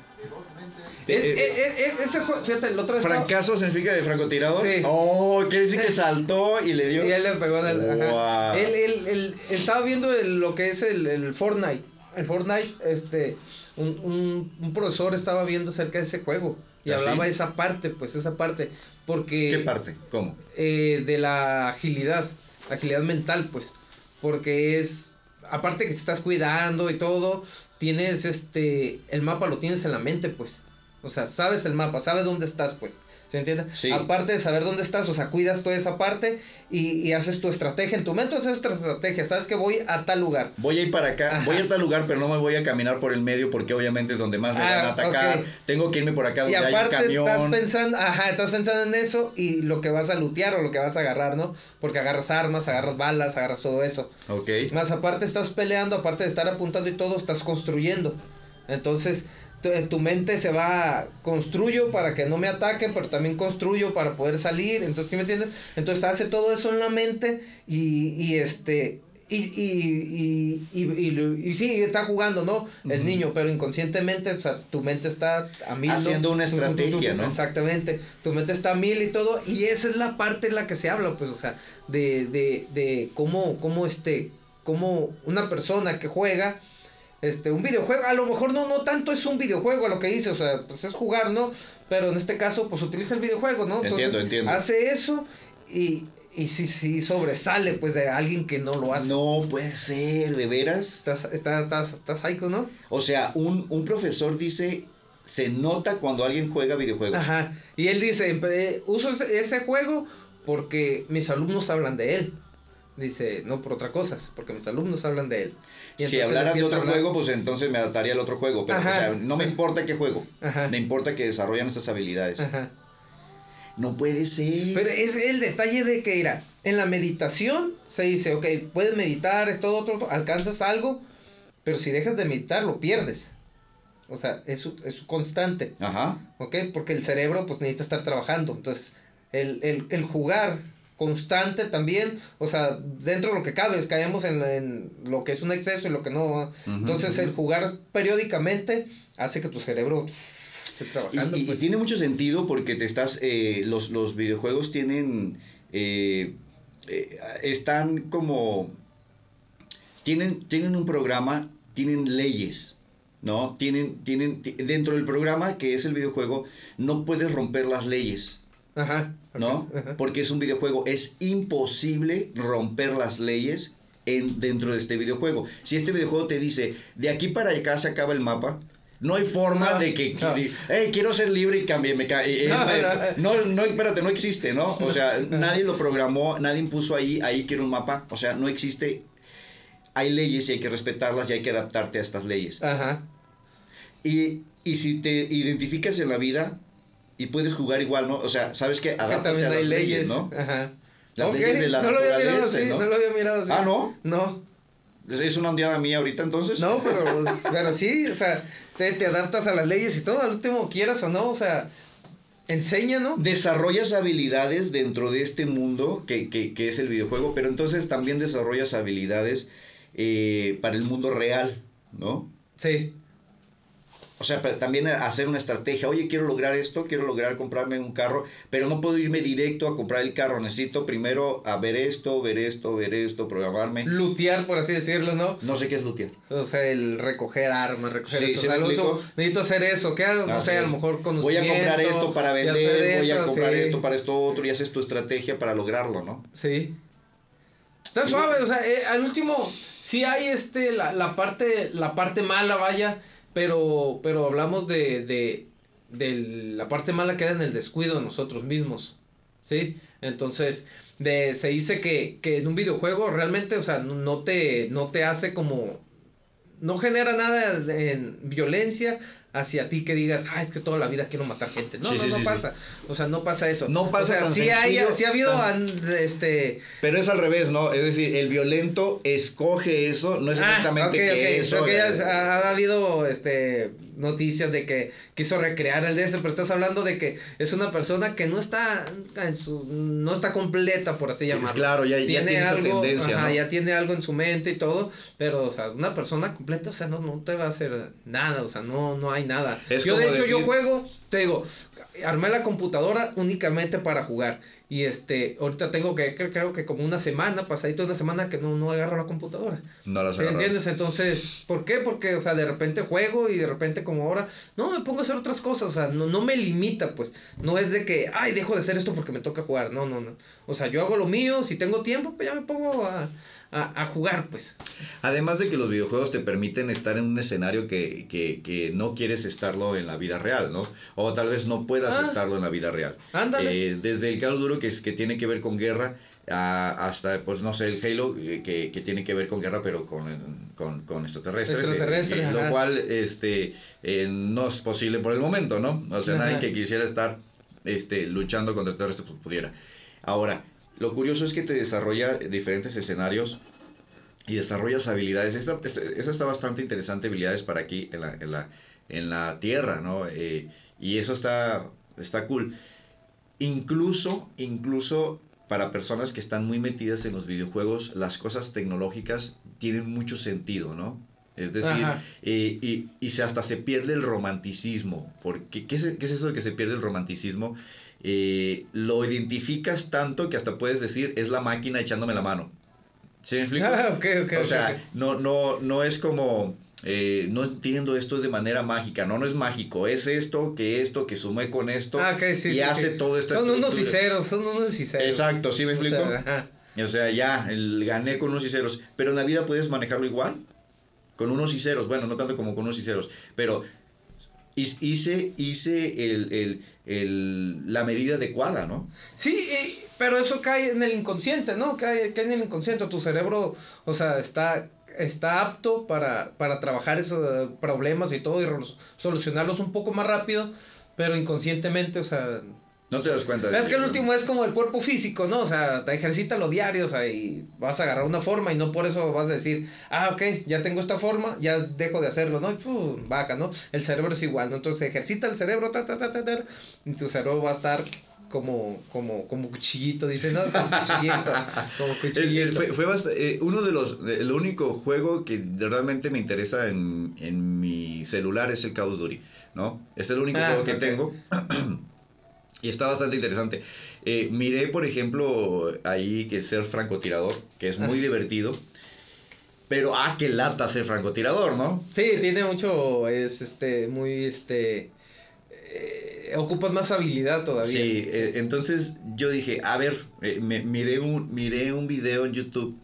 [SPEAKER 1] Es, eh, eh, eh, ese fíjate, el otro
[SPEAKER 4] ¿Francazo significa de francotirador? Sí. Oh, quiere decir que saltó y le dio.
[SPEAKER 1] Y él le pegó en el. Él, él, él, estaba viendo lo que es el, el, Fortnite. El Fortnite, este. Un, un, un profesor estaba viendo acerca de ese juego. Y ¿Ah, hablaba de esa parte, pues esa parte. Porque...
[SPEAKER 4] ¿Qué parte? ¿Cómo?
[SPEAKER 1] Eh, de la agilidad, agilidad mental, pues. Porque es, aparte que te estás cuidando y todo, tienes este, el mapa lo tienes en la mente, pues. O sea, sabes el mapa, sabes dónde estás, pues. ¿Se entiende? Aparte de saber dónde estás, o sea, cuidas toda esa parte y, haces tu estrategia. En tu mente haces tu estrategia. Sabes que voy a tal lugar.
[SPEAKER 4] Voy a ir para acá, voy a tal lugar, pero no me voy a caminar por el medio porque obviamente es donde más me van a ah, atacar. Tengo que irme por acá donde y aparte hay camión.
[SPEAKER 1] estás pensando, ajá, estás pensando en eso y lo que vas a lutear o lo que vas a agarrar, ¿no? Porque agarras armas, agarras balas, agarras todo eso.
[SPEAKER 4] Ok.
[SPEAKER 1] Más aparte estás peleando, aparte de estar apuntando y todo, estás construyendo. Entonces, en tu mente se va, construyo para que no me ataquen, pero también construyo para poder salir, entonces, ¿sí me entiendes? Entonces hace todo eso en la mente y, y este, y, y, y, y, y, sí, está jugando, ¿no? El niño, pero inconscientemente, o sea, tu mente está a mil.
[SPEAKER 4] Haciendo una estrategia, ¿no?
[SPEAKER 1] Exactamente. Tu mente está a mil y todo. Y esa es la parte en la que se habla, pues, o sea, de, de, de cómo, cómo, este, cómo una persona que juega este, un videojuego, a lo mejor no, no tanto es un videojuego a lo que dice, o sea, pues es jugar, ¿no? Pero en este caso, pues utiliza el videojuego, ¿no?
[SPEAKER 4] Entonces, entiendo, entiendo.
[SPEAKER 1] hace eso y, y sí, sí sobresale, pues, de alguien que no lo hace.
[SPEAKER 4] No puede ser, ¿de veras?
[SPEAKER 1] Estás, estás, estás, estás psycho, ¿no?
[SPEAKER 4] O sea, un, un profesor dice, se nota cuando alguien juega videojuegos.
[SPEAKER 1] Ajá, y él dice, eh, uso ese juego porque mis alumnos hablan de él. Dice, no por otra cosa, porque mis alumnos hablan de él.
[SPEAKER 4] si hablara de otro juego, pues entonces me adaptaría al otro juego. Pero, o sea, no me importa qué juego. Me importa que desarrollan esas habilidades. No puede ser.
[SPEAKER 1] Pero es el detalle de que, mira, en la meditación se dice, ok, puedes meditar, es todo otro, alcanzas algo, pero si dejas de meditar, lo pierdes. O sea, es, es constante.
[SPEAKER 4] Ajá.
[SPEAKER 1] ¿Ok? Porque el cerebro, pues, necesita estar trabajando. Entonces, el, el, el jugar constante también, o sea, dentro de lo que cabe, caemos en, en lo que es un exceso y lo que no. Entonces, el jugar periódicamente hace que tu cerebro esté trabajando.
[SPEAKER 4] Y,
[SPEAKER 1] pues.
[SPEAKER 4] tiene mucho sentido porque te estás, eh, los, los videojuegos tienen, eh, eh, están como, tienen, tienen un programa, tienen leyes. ¿No? Tienen, tienen, dentro del programa que es el videojuego, no puedes romper las leyes.
[SPEAKER 1] Ajá.
[SPEAKER 4] ¿No? Porque es un videojuego. Es imposible romper las leyes en, dentro de este videojuego. Si este videojuego te dice, de aquí para acá se acaba el mapa, no hay forma de que, hey, quiero ser libre y cambie, me cae. No, no, espérate, no existe, ¿no? O sea, nadie lo programó, nadie impuso ahí, ahí quiero un mapa. O sea, no existe. Hay leyes y hay que respetarlas y hay que adaptarte a estas leyes.
[SPEAKER 1] Ajá.
[SPEAKER 4] Y, y si te identificas en la vida, y puedes jugar igual, ¿no? O sea, sabes que
[SPEAKER 1] adapta también hay leyes, ¿no? Ajá.
[SPEAKER 4] Las leyes de la
[SPEAKER 1] no lo había mirado así, ¿no? lo había mirado así.
[SPEAKER 4] Ah, ¿no?
[SPEAKER 1] No.
[SPEAKER 4] ¿Es una ondeada mía ahorita entonces?
[SPEAKER 1] No, pero, pero sí, o sea, te, te, adaptas a las leyes y todo, al último quieras o no, o sea, enseña, ¿no?
[SPEAKER 4] desarrollas habilidades dentro de este mundo que, que- que es el videojuego, pero entonces también desarrollas habilidades eh, para el mundo real, ¿no?
[SPEAKER 1] Sí.
[SPEAKER 4] O sea, también hacer una estrategia. Oye, quiero lograr esto, quiero lograr comprarme un carro, pero no puedo irme directo a comprar el carro. Necesito primero a ver esto, ver esto, ver esto, programarme.
[SPEAKER 1] Lutear, por así decirlo, ¿no?
[SPEAKER 4] No sé qué es lootear.
[SPEAKER 1] O sea, el recoger armas, recoger
[SPEAKER 4] Sí,
[SPEAKER 1] eso.
[SPEAKER 4] ¿sí
[SPEAKER 1] o sea,
[SPEAKER 4] me
[SPEAKER 1] necesito, necesito hacer eso, que no
[SPEAKER 4] Así
[SPEAKER 1] sé, a lo mejor
[SPEAKER 4] Voy a comprar esto para vender, voy a comprar
[SPEAKER 1] sí.
[SPEAKER 4] esto para esto otro y haces tu estrategia para lograrlo, ¿no?
[SPEAKER 1] Sí. Está suave, o sea, eh, al último sí hay este la, la parte la parte mala, vaya, pero pero hablamos de de de la parte mala queda en el descuido de nosotros mismos. ¿Sí? Entonces, de se dice que que en un videojuego realmente, o sea, no- te no te hace como no genera nada en violencia hacia ti que digas, ay, es que toda la vida quiero matar gente. No,
[SPEAKER 4] Sí,
[SPEAKER 1] no,
[SPEAKER 4] sí,
[SPEAKER 1] no
[SPEAKER 4] sí,
[SPEAKER 1] pasa. O sea, no pasa eso.
[SPEAKER 4] No pasa
[SPEAKER 1] o sea, sí, hay, sí ha habido
[SPEAKER 4] tan-
[SPEAKER 1] este
[SPEAKER 4] Pero es al revés, ¿no? Es decir, el violento escoge eso, no es exactamente
[SPEAKER 1] Ah,
[SPEAKER 4] que
[SPEAKER 1] ok.
[SPEAKER 4] eso.
[SPEAKER 1] Creo que ya ha habido este noticias de que quiso recrear el DS, pero estás hablando de que es una persona que no está en su, no está completa, por así llamarlo.
[SPEAKER 4] Claro, ya, ya tiene esa
[SPEAKER 1] algo,
[SPEAKER 4] tendencia,
[SPEAKER 1] ajá,
[SPEAKER 4] ¿no?
[SPEAKER 1] ya tiene algo en su mente y todo, pero o sea, una persona completa, o sea, no, no te va a hacer nada, o sea, no, no hay nada.
[SPEAKER 4] Es
[SPEAKER 1] yo de hecho yo juego, te digo, armé la computadora únicamente para jugar. Y este, ahorita tengo que, creo, que como una semana, pasadito una semana que no, no agarro la computadora.
[SPEAKER 4] No las
[SPEAKER 1] ¿Sí. ¿Entiendes? Entonces, ¿por qué? Porque, o sea, de repente juego y de repente como ahora, no, me pongo a hacer otras cosas, o sea, no, no me limita, pues, no es de que, ay, dejo de hacer esto porque me toca jugar, no, no, no. O sea, yo hago lo mío, si tengo tiempo, pues ya me pongo a, a, a jugar, pues.
[SPEAKER 4] Además de que los videojuegos te permiten estar en un escenario que, que, que no quieres estarlo en la vida real, ¿no? O tal vez no puedas
[SPEAKER 1] Ah.
[SPEAKER 4] estarlo en la vida real.
[SPEAKER 1] Ándale.
[SPEAKER 4] Eh, desde el Call of Duty que, es, que tiene que ver con guerra, a- hasta, pues no sé, el Halo eh, que, que tiene que ver con guerra, pero con, con, con extraterrestres. eh,
[SPEAKER 1] Extraterrestres,
[SPEAKER 4] eh, lo cual este, eh, no es posible por el momento, ¿no? O sea,
[SPEAKER 1] Ajá.
[SPEAKER 4] nadie que quisiera estar este, luchando contra extraterrestres pues, pudiera. Ahora, lo curioso es que te desarrolla diferentes escenarios y desarrollas habilidades. Esta, esta- está bastante interesante, habilidades para aquí en la, en la, en la Tierra, ¿no? Eh, y eso está, está cool. Incluso, incluso para personas que están muy metidas en los videojuegos, las cosas tecnológicas tienen mucho sentido, ¿no? Es decir, eh, y, y se, hasta se pierde el romanticismo. Porque, ¿qué, es, qué es eso de que se pierde el romanticismo? Eh, lo identificas tanto que hasta puedes decir, es la máquina echándome la mano. ¿Sí me explico?
[SPEAKER 1] Ah, ok, ok.
[SPEAKER 4] o sea, no, no, no es como, eh, no entiendo esto de manera mágica, no, no es mágico, es esto, que esto, que sumé con esto
[SPEAKER 1] Ah, sí,
[SPEAKER 4] y
[SPEAKER 1] sí,
[SPEAKER 4] hace
[SPEAKER 1] sí.
[SPEAKER 4] todo esto.
[SPEAKER 1] Son unos y ceros, son unos y ceros.
[SPEAKER 4] Exacto, ¿sí me
[SPEAKER 1] O
[SPEAKER 4] explico?
[SPEAKER 1] sea, ajá.
[SPEAKER 4] O sea, ya, el, gané con unos y ceros, pero en la vida puedes manejarlo igual, con unos y ceros, bueno, no tanto como con unos y ceros, pero hice, hice el, el- el- la medida adecuada, ¿no?
[SPEAKER 1] Sí, pero eso cae en el inconsciente, ¿no? Cae, cae en el inconsciente. Tu cerebro, o sea, está, está apto para, para trabajar esos eh, problemas y todo y solucionarlos un poco más rápido, pero inconscientemente, o sea...
[SPEAKER 4] No te das cuenta de
[SPEAKER 1] Es que el último es como el cuerpo físico, ¿no? O sea, te ejercita lo diario, o sea, y vas a agarrar una forma y no por eso vas a decir, ah, ok, ya tengo esta forma, ya dejo de hacerlo, ¿no? Y ¡pum! baja, ¿no? El cerebro es igual, ¿no? Entonces ejercita el cerebro, ta, ta, ta, ta, ta, y tu cerebro va a estar como, como, como cuchillito, dice, ¿no? Como cuchillito, como cuchillito.
[SPEAKER 4] fue, eh, uno de los, el único juego que realmente me interesa en, en mi celular es el Call of Duty, ¿no? Es el único
[SPEAKER 1] Ah,
[SPEAKER 4] juego que tengo y está bastante interesante. Eh, miré, por ejemplo, ahí que ser francotirador, que es muy divertido, pero ah, qué lata ser francotirador, ¿no?
[SPEAKER 1] Sí, tiene mucho, es este, muy, este, eh, ocupas más habilidad todavía.
[SPEAKER 4] Sí, eh, entonces yo dije, a ver, eh, me- miré, un, miré un video en YouTube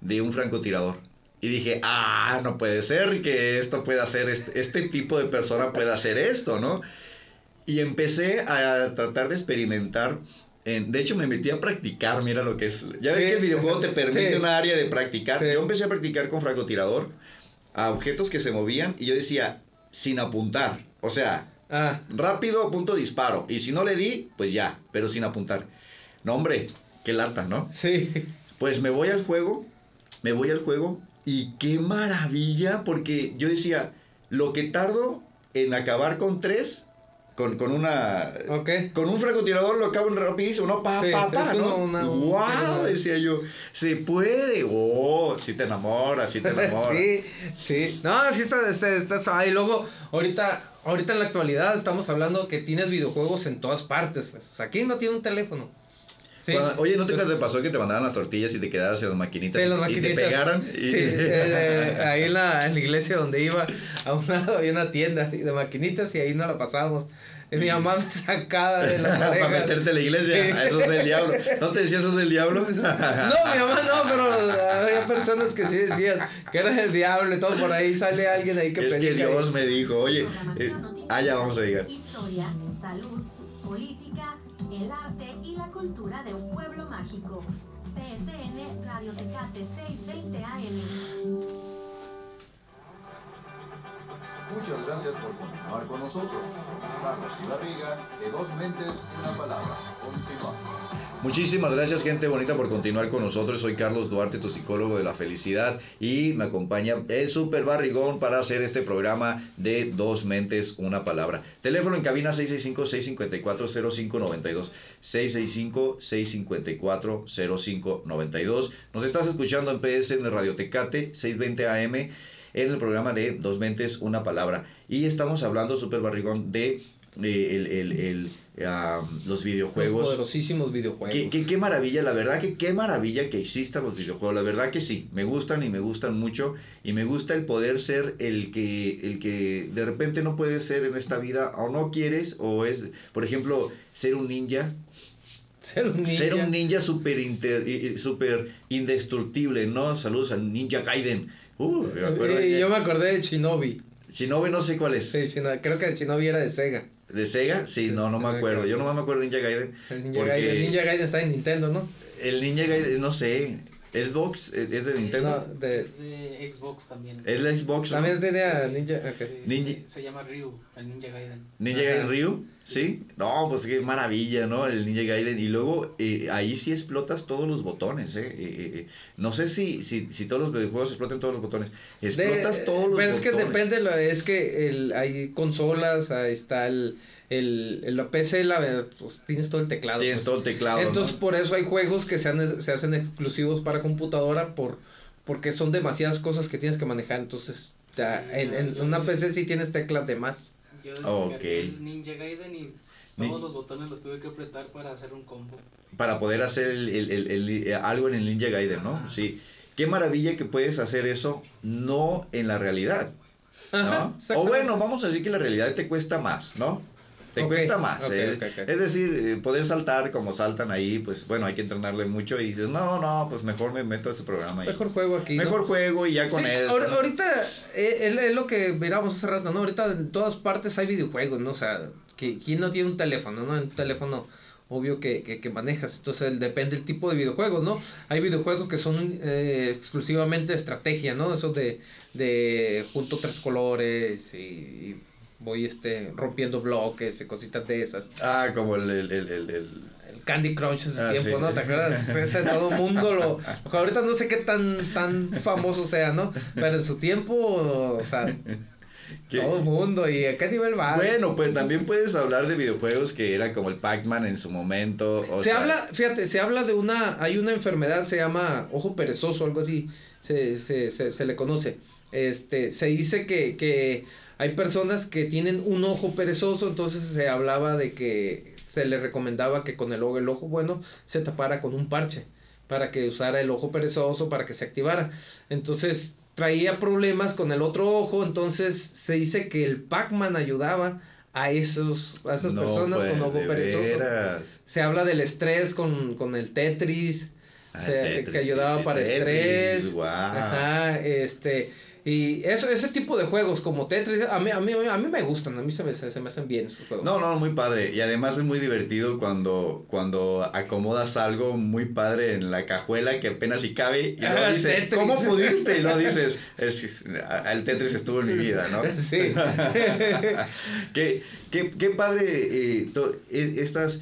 [SPEAKER 4] de un francotirador. Y dije, ah, no puede ser que esto pueda hacer, este, este tipo de persona pueda hacer esto, ¿no? Y empecé a tratar de experimentar. en- de hecho, me metí a practicar, mira lo que es. Ya ves que el videojuego te permite
[SPEAKER 1] Sí.
[SPEAKER 4] una área de practicar.
[SPEAKER 1] Sí.
[SPEAKER 4] Yo empecé a practicar con francotirador a objetos que se movían y yo decía, sin apuntar. O sea,
[SPEAKER 1] Ah,
[SPEAKER 4] rápido, punto disparo. Y si no le di, pues ya, pero sin apuntar. No, hombre, qué lata, ¿no?
[SPEAKER 1] sí.
[SPEAKER 4] Pues me voy al juego, me voy al juego y qué maravilla, porque yo decía, lo que tardo en acabar con tres, con, con una...
[SPEAKER 1] Ok.
[SPEAKER 4] Con un francotirador lo acaban rapidísimo, ¿no? Pa,
[SPEAKER 1] Sí,
[SPEAKER 4] pa, pa, ¿no?
[SPEAKER 1] una- una-
[SPEAKER 4] ¡Wow!
[SPEAKER 1] una-
[SPEAKER 4] Decía yo, se puede. ¡Oh! Sí te enamora, sí te enamora.
[SPEAKER 1] sí, sí. No, sí está, está, está. Y luego, ahorita, ahorita en la actualidad estamos hablando que tienes videojuegos en todas partes, pues. O sea, ¿quién no tiene un teléfono? Sí.
[SPEAKER 4] Cuando- oye, ¿no te pasó que te mandaran las tortillas y te quedaras en las maquinitas,
[SPEAKER 1] Sí, las
[SPEAKER 4] y-
[SPEAKER 1] maquinitas.
[SPEAKER 4] y te pegaran? Y-
[SPEAKER 1] Sí, eh, ahí en la, en la iglesia donde iba, a un lado había una tienda de maquinitas y ahí nos la pasábamos. Y mi mamá me sacaba de la
[SPEAKER 4] Para meterte a la iglesia,
[SPEAKER 1] Sí.
[SPEAKER 4] eso es del diablo. ¿No te decías eso es del diablo?
[SPEAKER 1] No, mi mamá no, pero había personas que sí decían que era el diablo y todo. Por ahí sale alguien ahí que
[SPEAKER 4] es que Dios
[SPEAKER 1] ahí.
[SPEAKER 4] me dijo, oye, eh,
[SPEAKER 6] noticias,
[SPEAKER 4] ah, ya vamos a llegar.
[SPEAKER 6] Historia, salud, política, el arte y la cultura de un pueblo mágico. PSN Radio Tecate 620 AM.
[SPEAKER 3] Muchas gracias por continuar con nosotros. Carlos y de dos mentes, una palabra. Continuamos.
[SPEAKER 4] Muchísimas gracias, gente bonita, por continuar con nosotros. Soy Carlos Duarte, tu psicólogo de la felicidad, y me acompaña el Super Barrigón para hacer este programa de Dos Mentes, una palabra. Teléfono en cabina 665-654-0592. 665-654-0592. Nos estás escuchando en PS en Radio Tecate 620 AM en el programa de Dos Mentes, una palabra. Y estamos hablando, Super Barrigón, de eh, el- el- el, los
[SPEAKER 1] Los
[SPEAKER 4] videojuegos.
[SPEAKER 1] poderosísimos videojuegos.
[SPEAKER 4] Qué, qué- qué maravilla, la verdad que qué maravilla que existan los videojuegos, la verdad que sí, me gustan y me gustan mucho y me gusta el poder ser el que, el que de repente no puedes ser en esta vida o no quieres o es, por ejemplo, ser un ninja,
[SPEAKER 1] Ser un ninja.
[SPEAKER 4] ser un ninja súper inter- i- i- súper indestructible, ¿no? Saludos al Ninja Gaiden. Uh, me acuerdo
[SPEAKER 1] Y
[SPEAKER 4] de-
[SPEAKER 1] yo me acordé de Shinobi.
[SPEAKER 4] Shinobi no sé cuál es.
[SPEAKER 1] Sí, creo que Shinobi era de Sega.
[SPEAKER 4] ¿De Sega? Sí,
[SPEAKER 1] Sí,
[SPEAKER 4] no, no me acuerdo.
[SPEAKER 1] que-
[SPEAKER 4] Yo no me acuerdo de Ninja Gaiden.
[SPEAKER 1] El Ninja
[SPEAKER 4] Porque-
[SPEAKER 1] Gaiden. El Ninja Gaiden está en Nintendo, ¿no?
[SPEAKER 4] El Ninja Gaiden, no sé. ¿Es Box? ¿Es de Nintendo?
[SPEAKER 1] No, de-
[SPEAKER 5] Es de Xbox también.
[SPEAKER 4] ¿Es la Xbox? ¿no?
[SPEAKER 1] también tenía Ninja. ok.
[SPEAKER 5] Eh,
[SPEAKER 4] Ninja-
[SPEAKER 5] Se, se llama Ryu, el Ninja Gaiden.
[SPEAKER 4] Ninja
[SPEAKER 1] Ajá.
[SPEAKER 4] Gaiden Ryu, ¿sí? No, pues qué maravilla, ¿no? El Ninja Gaiden. Y luego eh, ahí sí explotas todos los botones, ¿eh? Eh, eh, No sé si, si, si todos los videojuegos explotan todos los botones.
[SPEAKER 1] De-
[SPEAKER 4] Explotas todos los
[SPEAKER 1] pero
[SPEAKER 4] botones.
[SPEAKER 1] es que depende, es que el, hay consolas, ahí está el, el, el- la PC, la, pues tienes todo el teclado.
[SPEAKER 4] Tienes
[SPEAKER 1] pues.
[SPEAKER 4] todo el teclado,
[SPEAKER 1] Entonces
[SPEAKER 4] ¿no?
[SPEAKER 1] por eso hay juegos que se, han- se hacen exclusivos para computadora por porque son demasiadas cosas que tienes que manejar. Entonces ya, en, en
[SPEAKER 5] yo-
[SPEAKER 1] una
[SPEAKER 5] yo-
[SPEAKER 1] PC sí tienes teclas de más.
[SPEAKER 5] Yo
[SPEAKER 4] Ok.
[SPEAKER 5] descargué el Ninja Gaiden y
[SPEAKER 4] Ni-
[SPEAKER 5] todos los botones los tuve que apretar para hacer un combo.
[SPEAKER 4] Para poder hacer el, el- el- el- eh, algo en el Ninja Gaiden, ¿no?
[SPEAKER 5] Ajá.
[SPEAKER 4] Sí. Qué maravilla que puedes hacer eso no en la realidad, o bueno, vamos a decir que la realidad te cuesta más, ¿no? Te cuesta más. ¿eh? Es decir, eh, poder saltar como saltan ahí, pues bueno, hay que entrenarle mucho y dices, no, no, pues mejor me meto a este programa.
[SPEAKER 1] Mejor juego aquí. ¿no?
[SPEAKER 4] mejor juego y ya con
[SPEAKER 1] Sí,
[SPEAKER 4] eso.
[SPEAKER 1] ahor-
[SPEAKER 4] ¿no?
[SPEAKER 1] ahorita eh, es, es lo que mirábamos hace rato, ¿no? Ahorita en todas partes hay videojuegos, ¿no? O sea, que, ¿quién no tiene un teléfono, no? Un teléfono obvio que, que, que manejas. Entonces el- depende del tipo de videojuegos, ¿no? Hay videojuegos que son eh, exclusivamente de estrategia, ¿no? Esos de, de junto tres colores y, y voy este rompiendo bloques y cositas de esas.
[SPEAKER 4] Ah, como el, el, el, el- el-
[SPEAKER 1] Candy Crush en su
[SPEAKER 4] Ah,
[SPEAKER 1] tiempo,
[SPEAKER 4] sí.
[SPEAKER 1] ¿no? ¿Te acuerdas? Ese todo mundo lo... ahorita no sé qué tan, tan famoso sea, ¿no? Pero en su tiempo, o sea,
[SPEAKER 4] ¿Qué?
[SPEAKER 1] todo mundo. ¿Y a qué nivel va?
[SPEAKER 4] Bueno, pues también puedes hablar de videojuegos que era como el Pac-Man en su momento. o
[SPEAKER 1] se
[SPEAKER 4] sea,
[SPEAKER 1] habla, fíjate, se habla de una... Hay una enfermedad, se llama ojo perezoso, algo así, se, se, se, se le conoce. Este, se dice que, que hay personas que tienen un ojo perezoso, entonces se hablaba de que se le recomendaba que con el ojo, el ojo bueno se tapara con un parche para que usara el ojo perezoso para que se activara. Entonces traía problemas con el otro ojo, entonces se dice que el Pac-Man ayudaba a esos a esas
[SPEAKER 4] no,
[SPEAKER 1] personas
[SPEAKER 4] pues,
[SPEAKER 1] con ojo
[SPEAKER 4] de
[SPEAKER 1] perezoso.
[SPEAKER 4] veras.
[SPEAKER 1] Se habla del estrés con, con el Tetris,
[SPEAKER 4] Ah,
[SPEAKER 1] se-
[SPEAKER 4] Tetris,
[SPEAKER 1] que ayudaba para
[SPEAKER 4] Tetris,
[SPEAKER 1] estrés.
[SPEAKER 4] guau.
[SPEAKER 1] Ajá, este y eso ese tipo de juegos como Tetris a mí a mí a mí me gustan, a mí se me, se me hacen bien esos juegos.
[SPEAKER 4] No, no, muy padre. Y además es muy divertido cuando, cuando acomodas algo muy padre en la cajuela que apenas si cabe y luego
[SPEAKER 1] Ah,
[SPEAKER 4] dices,
[SPEAKER 1] Tetris.
[SPEAKER 4] ¿cómo pudiste? Y luego dices, es, el Tetris estuvo en mi vida, ¿no?
[SPEAKER 1] Sí.
[SPEAKER 4] qué, qué, qué padre eh, to- e- estas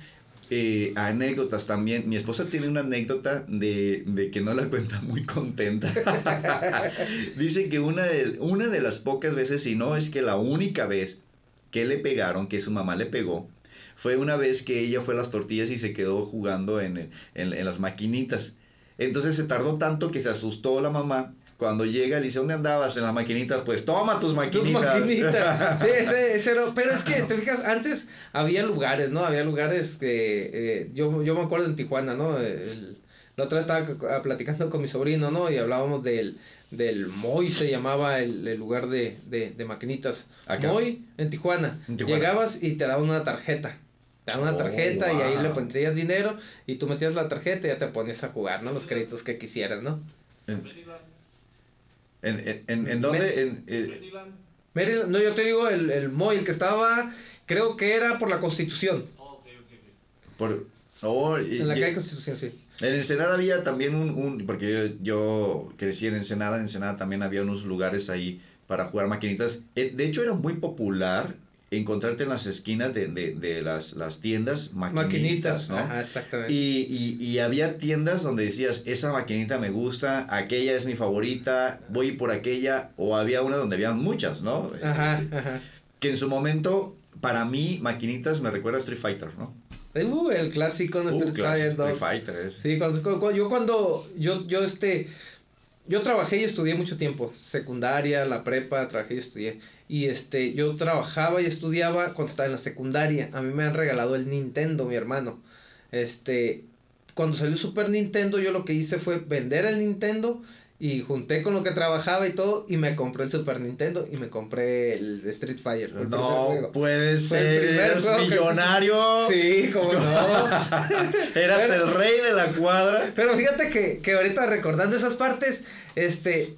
[SPEAKER 4] eh, anécdotas también. Mi esposa tiene una anécdota de, de que no la cuenta muy contenta. Dice que una de, una de las pocas veces, si no es que la única vez que le pegaron, que su mamá le pegó, fue una vez que ella fue a las tortillas y se quedó jugando en, en- en las maquinitas. Entonces se tardó tanto que se asustó la mamá. Cuando llega, le dice, ¿dónde andabas? En las maquinitas. Pues toma tus
[SPEAKER 1] Tus
[SPEAKER 4] maquinitas.
[SPEAKER 1] maquinitas. Sí, ese, ese era- Pero es que, te fijas, antes había lugares, ¿no? Había lugares que. eh, yo, yo me acuerdo en Tijuana, ¿no? El- la otra vez estaba platicando con mi sobrino, ¿no? Y hablábamos del. Del Moy se llamaba el, el lugar de, de, de maquinitas.
[SPEAKER 4] Acá.
[SPEAKER 1] Moy en Tijuana.
[SPEAKER 4] En Tijuana.
[SPEAKER 1] Llegabas y te daban una tarjeta. Te daban una
[SPEAKER 4] Oh,
[SPEAKER 1] tarjeta y ahí le ponías dinero y tú metías la tarjeta y ya te ponías a jugar, ¿no? Los créditos que quisieras, ¿no?
[SPEAKER 4] ¿En, en, en, en dónde? En, eh,
[SPEAKER 1] Maryland- no, yo te digo el, el Moy, el que estaba, creo que era por la Constitución.
[SPEAKER 4] por, oh, y-
[SPEAKER 1] En la calle Constitución, sí.
[SPEAKER 4] En Ensenada había también un, un- porque yo, yo crecí en Ensenada, en Ensenada también había unos lugares ahí para jugar maquinitas. Eh, De hecho era muy popular encontrarte en las esquinas de, de, de las, las tiendas maquinitas,
[SPEAKER 1] Maquinitas,
[SPEAKER 4] ¿no?
[SPEAKER 1] ajá, exactamente.
[SPEAKER 4] Y, y, y había tiendas donde decías, esa maquinita me gusta, aquella es mi favorita, voy por aquella, o había una donde había muchas, ¿no?
[SPEAKER 1] Ajá, ajá.
[SPEAKER 4] Que en su momento, para mí, maquinitas me recuerda a Street Fighter, ¿no?
[SPEAKER 1] Uh, el clásico en
[SPEAKER 4] Uh,
[SPEAKER 1] Street Fighter 2.
[SPEAKER 4] Street Fighter es.
[SPEAKER 1] Sí, cuando, cu- cu- yo cuando, yo, yo este, yo trabajé y estudié mucho tiempo, secundaria, la prepa, trabajé y estudié. Y este, yo trabajaba y estudiaba cuando estaba en la secundaria. A mí me han regalado el Nintendo, mi hermano. Este, cuando salió Super Nintendo, yo lo que hice fue vender el Nintendo y junté con lo que trabajaba y todo y me compré el Super Nintendo y me compré el Street Fighter. el
[SPEAKER 4] No puede
[SPEAKER 1] el
[SPEAKER 4] ser, eres
[SPEAKER 1] que-
[SPEAKER 4] millonario.
[SPEAKER 1] Sí, como no.
[SPEAKER 4] Eras
[SPEAKER 1] Pero-
[SPEAKER 4] el rey de la cuadra.
[SPEAKER 1] Pero fíjate que, que ahorita recordando esas partes, este.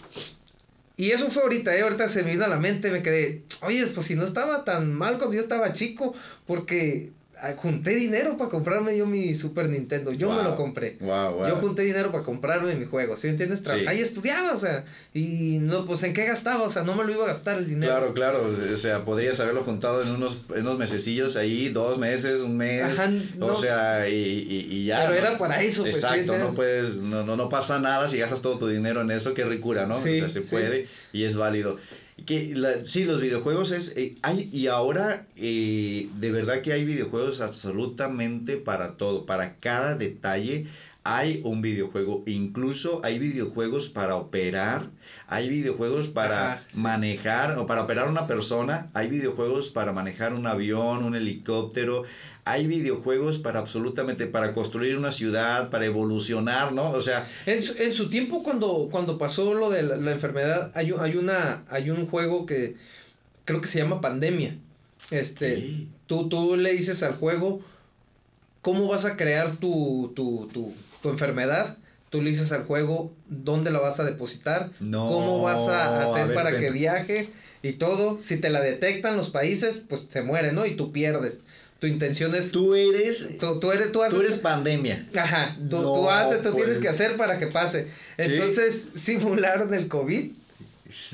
[SPEAKER 1] Y eso fue ahorita, ¿eh? ahorita se me vino a la mente, me quedé, oye, pues si no estaba tan mal cuando yo estaba chico, porque junté dinero para comprarme yo mi Super Nintendo, yo me lo compré.
[SPEAKER 4] Wow, wow.
[SPEAKER 1] Yo junté dinero para comprarme mi juego, ¿sí entiendes?
[SPEAKER 4] Sí.
[SPEAKER 1] y estudiaba, o sea, y no, pues en qué gastaba, o sea, no me lo iba a gastar el dinero.
[SPEAKER 4] Claro, claro, o sea, podrías haberlo juntado en unos, en unos mesecillos ahí, dos meses, un mes,
[SPEAKER 1] Ajá,
[SPEAKER 4] o
[SPEAKER 1] no.
[SPEAKER 4] sea, y, y, y ya.
[SPEAKER 1] Pero
[SPEAKER 4] ¿no?
[SPEAKER 1] era para eso, pues, ¿sí
[SPEAKER 4] Exacto, no puedes, no, no, no pasa nada si gastas todo tu dinero en eso, qué ricura, ¿no?
[SPEAKER 1] Sí,
[SPEAKER 4] o sea, se puede y es válido. Que la- sí, los videojuegos es, eh, hay, y ahora eh, de verdad que hay videojuegos absolutamente para todo, para cada detalle hay un videojuego, incluso hay videojuegos para operar, hay videojuegos para
[SPEAKER 1] sí.
[SPEAKER 4] manejar o para operar una persona, hay videojuegos para manejar un avión, un helicóptero, hay videojuegos para absolutamente, para construir una ciudad, para evolucionar, ¿no? O sea,
[SPEAKER 1] En su, en su tiempo cuando, cuando pasó lo de la, la enfermedad, hay, un- hay una hay un juego que creo que se llama Pandemia. Este, tú, tú le dices al juego cómo vas a crear tu, tu, tu, tu enfermedad. Tú le dices al juego dónde la vas a depositar,
[SPEAKER 4] No,
[SPEAKER 1] cómo vas a hacer
[SPEAKER 4] ver,
[SPEAKER 1] para
[SPEAKER 4] ven.
[SPEAKER 1] que viaje y todo. Si te la detectan los países, pues se muere, ¿no? Y tú pierdes. Tu intención es... Tú,
[SPEAKER 4] eres,
[SPEAKER 1] tú, eres... Tú, haces,
[SPEAKER 4] tú eres pandemia.
[SPEAKER 1] Ajá, tú,
[SPEAKER 4] No,
[SPEAKER 1] tú haces, tú
[SPEAKER 4] pues.
[SPEAKER 1] tienes que hacer para que pase. Entonces, simularon el COVID.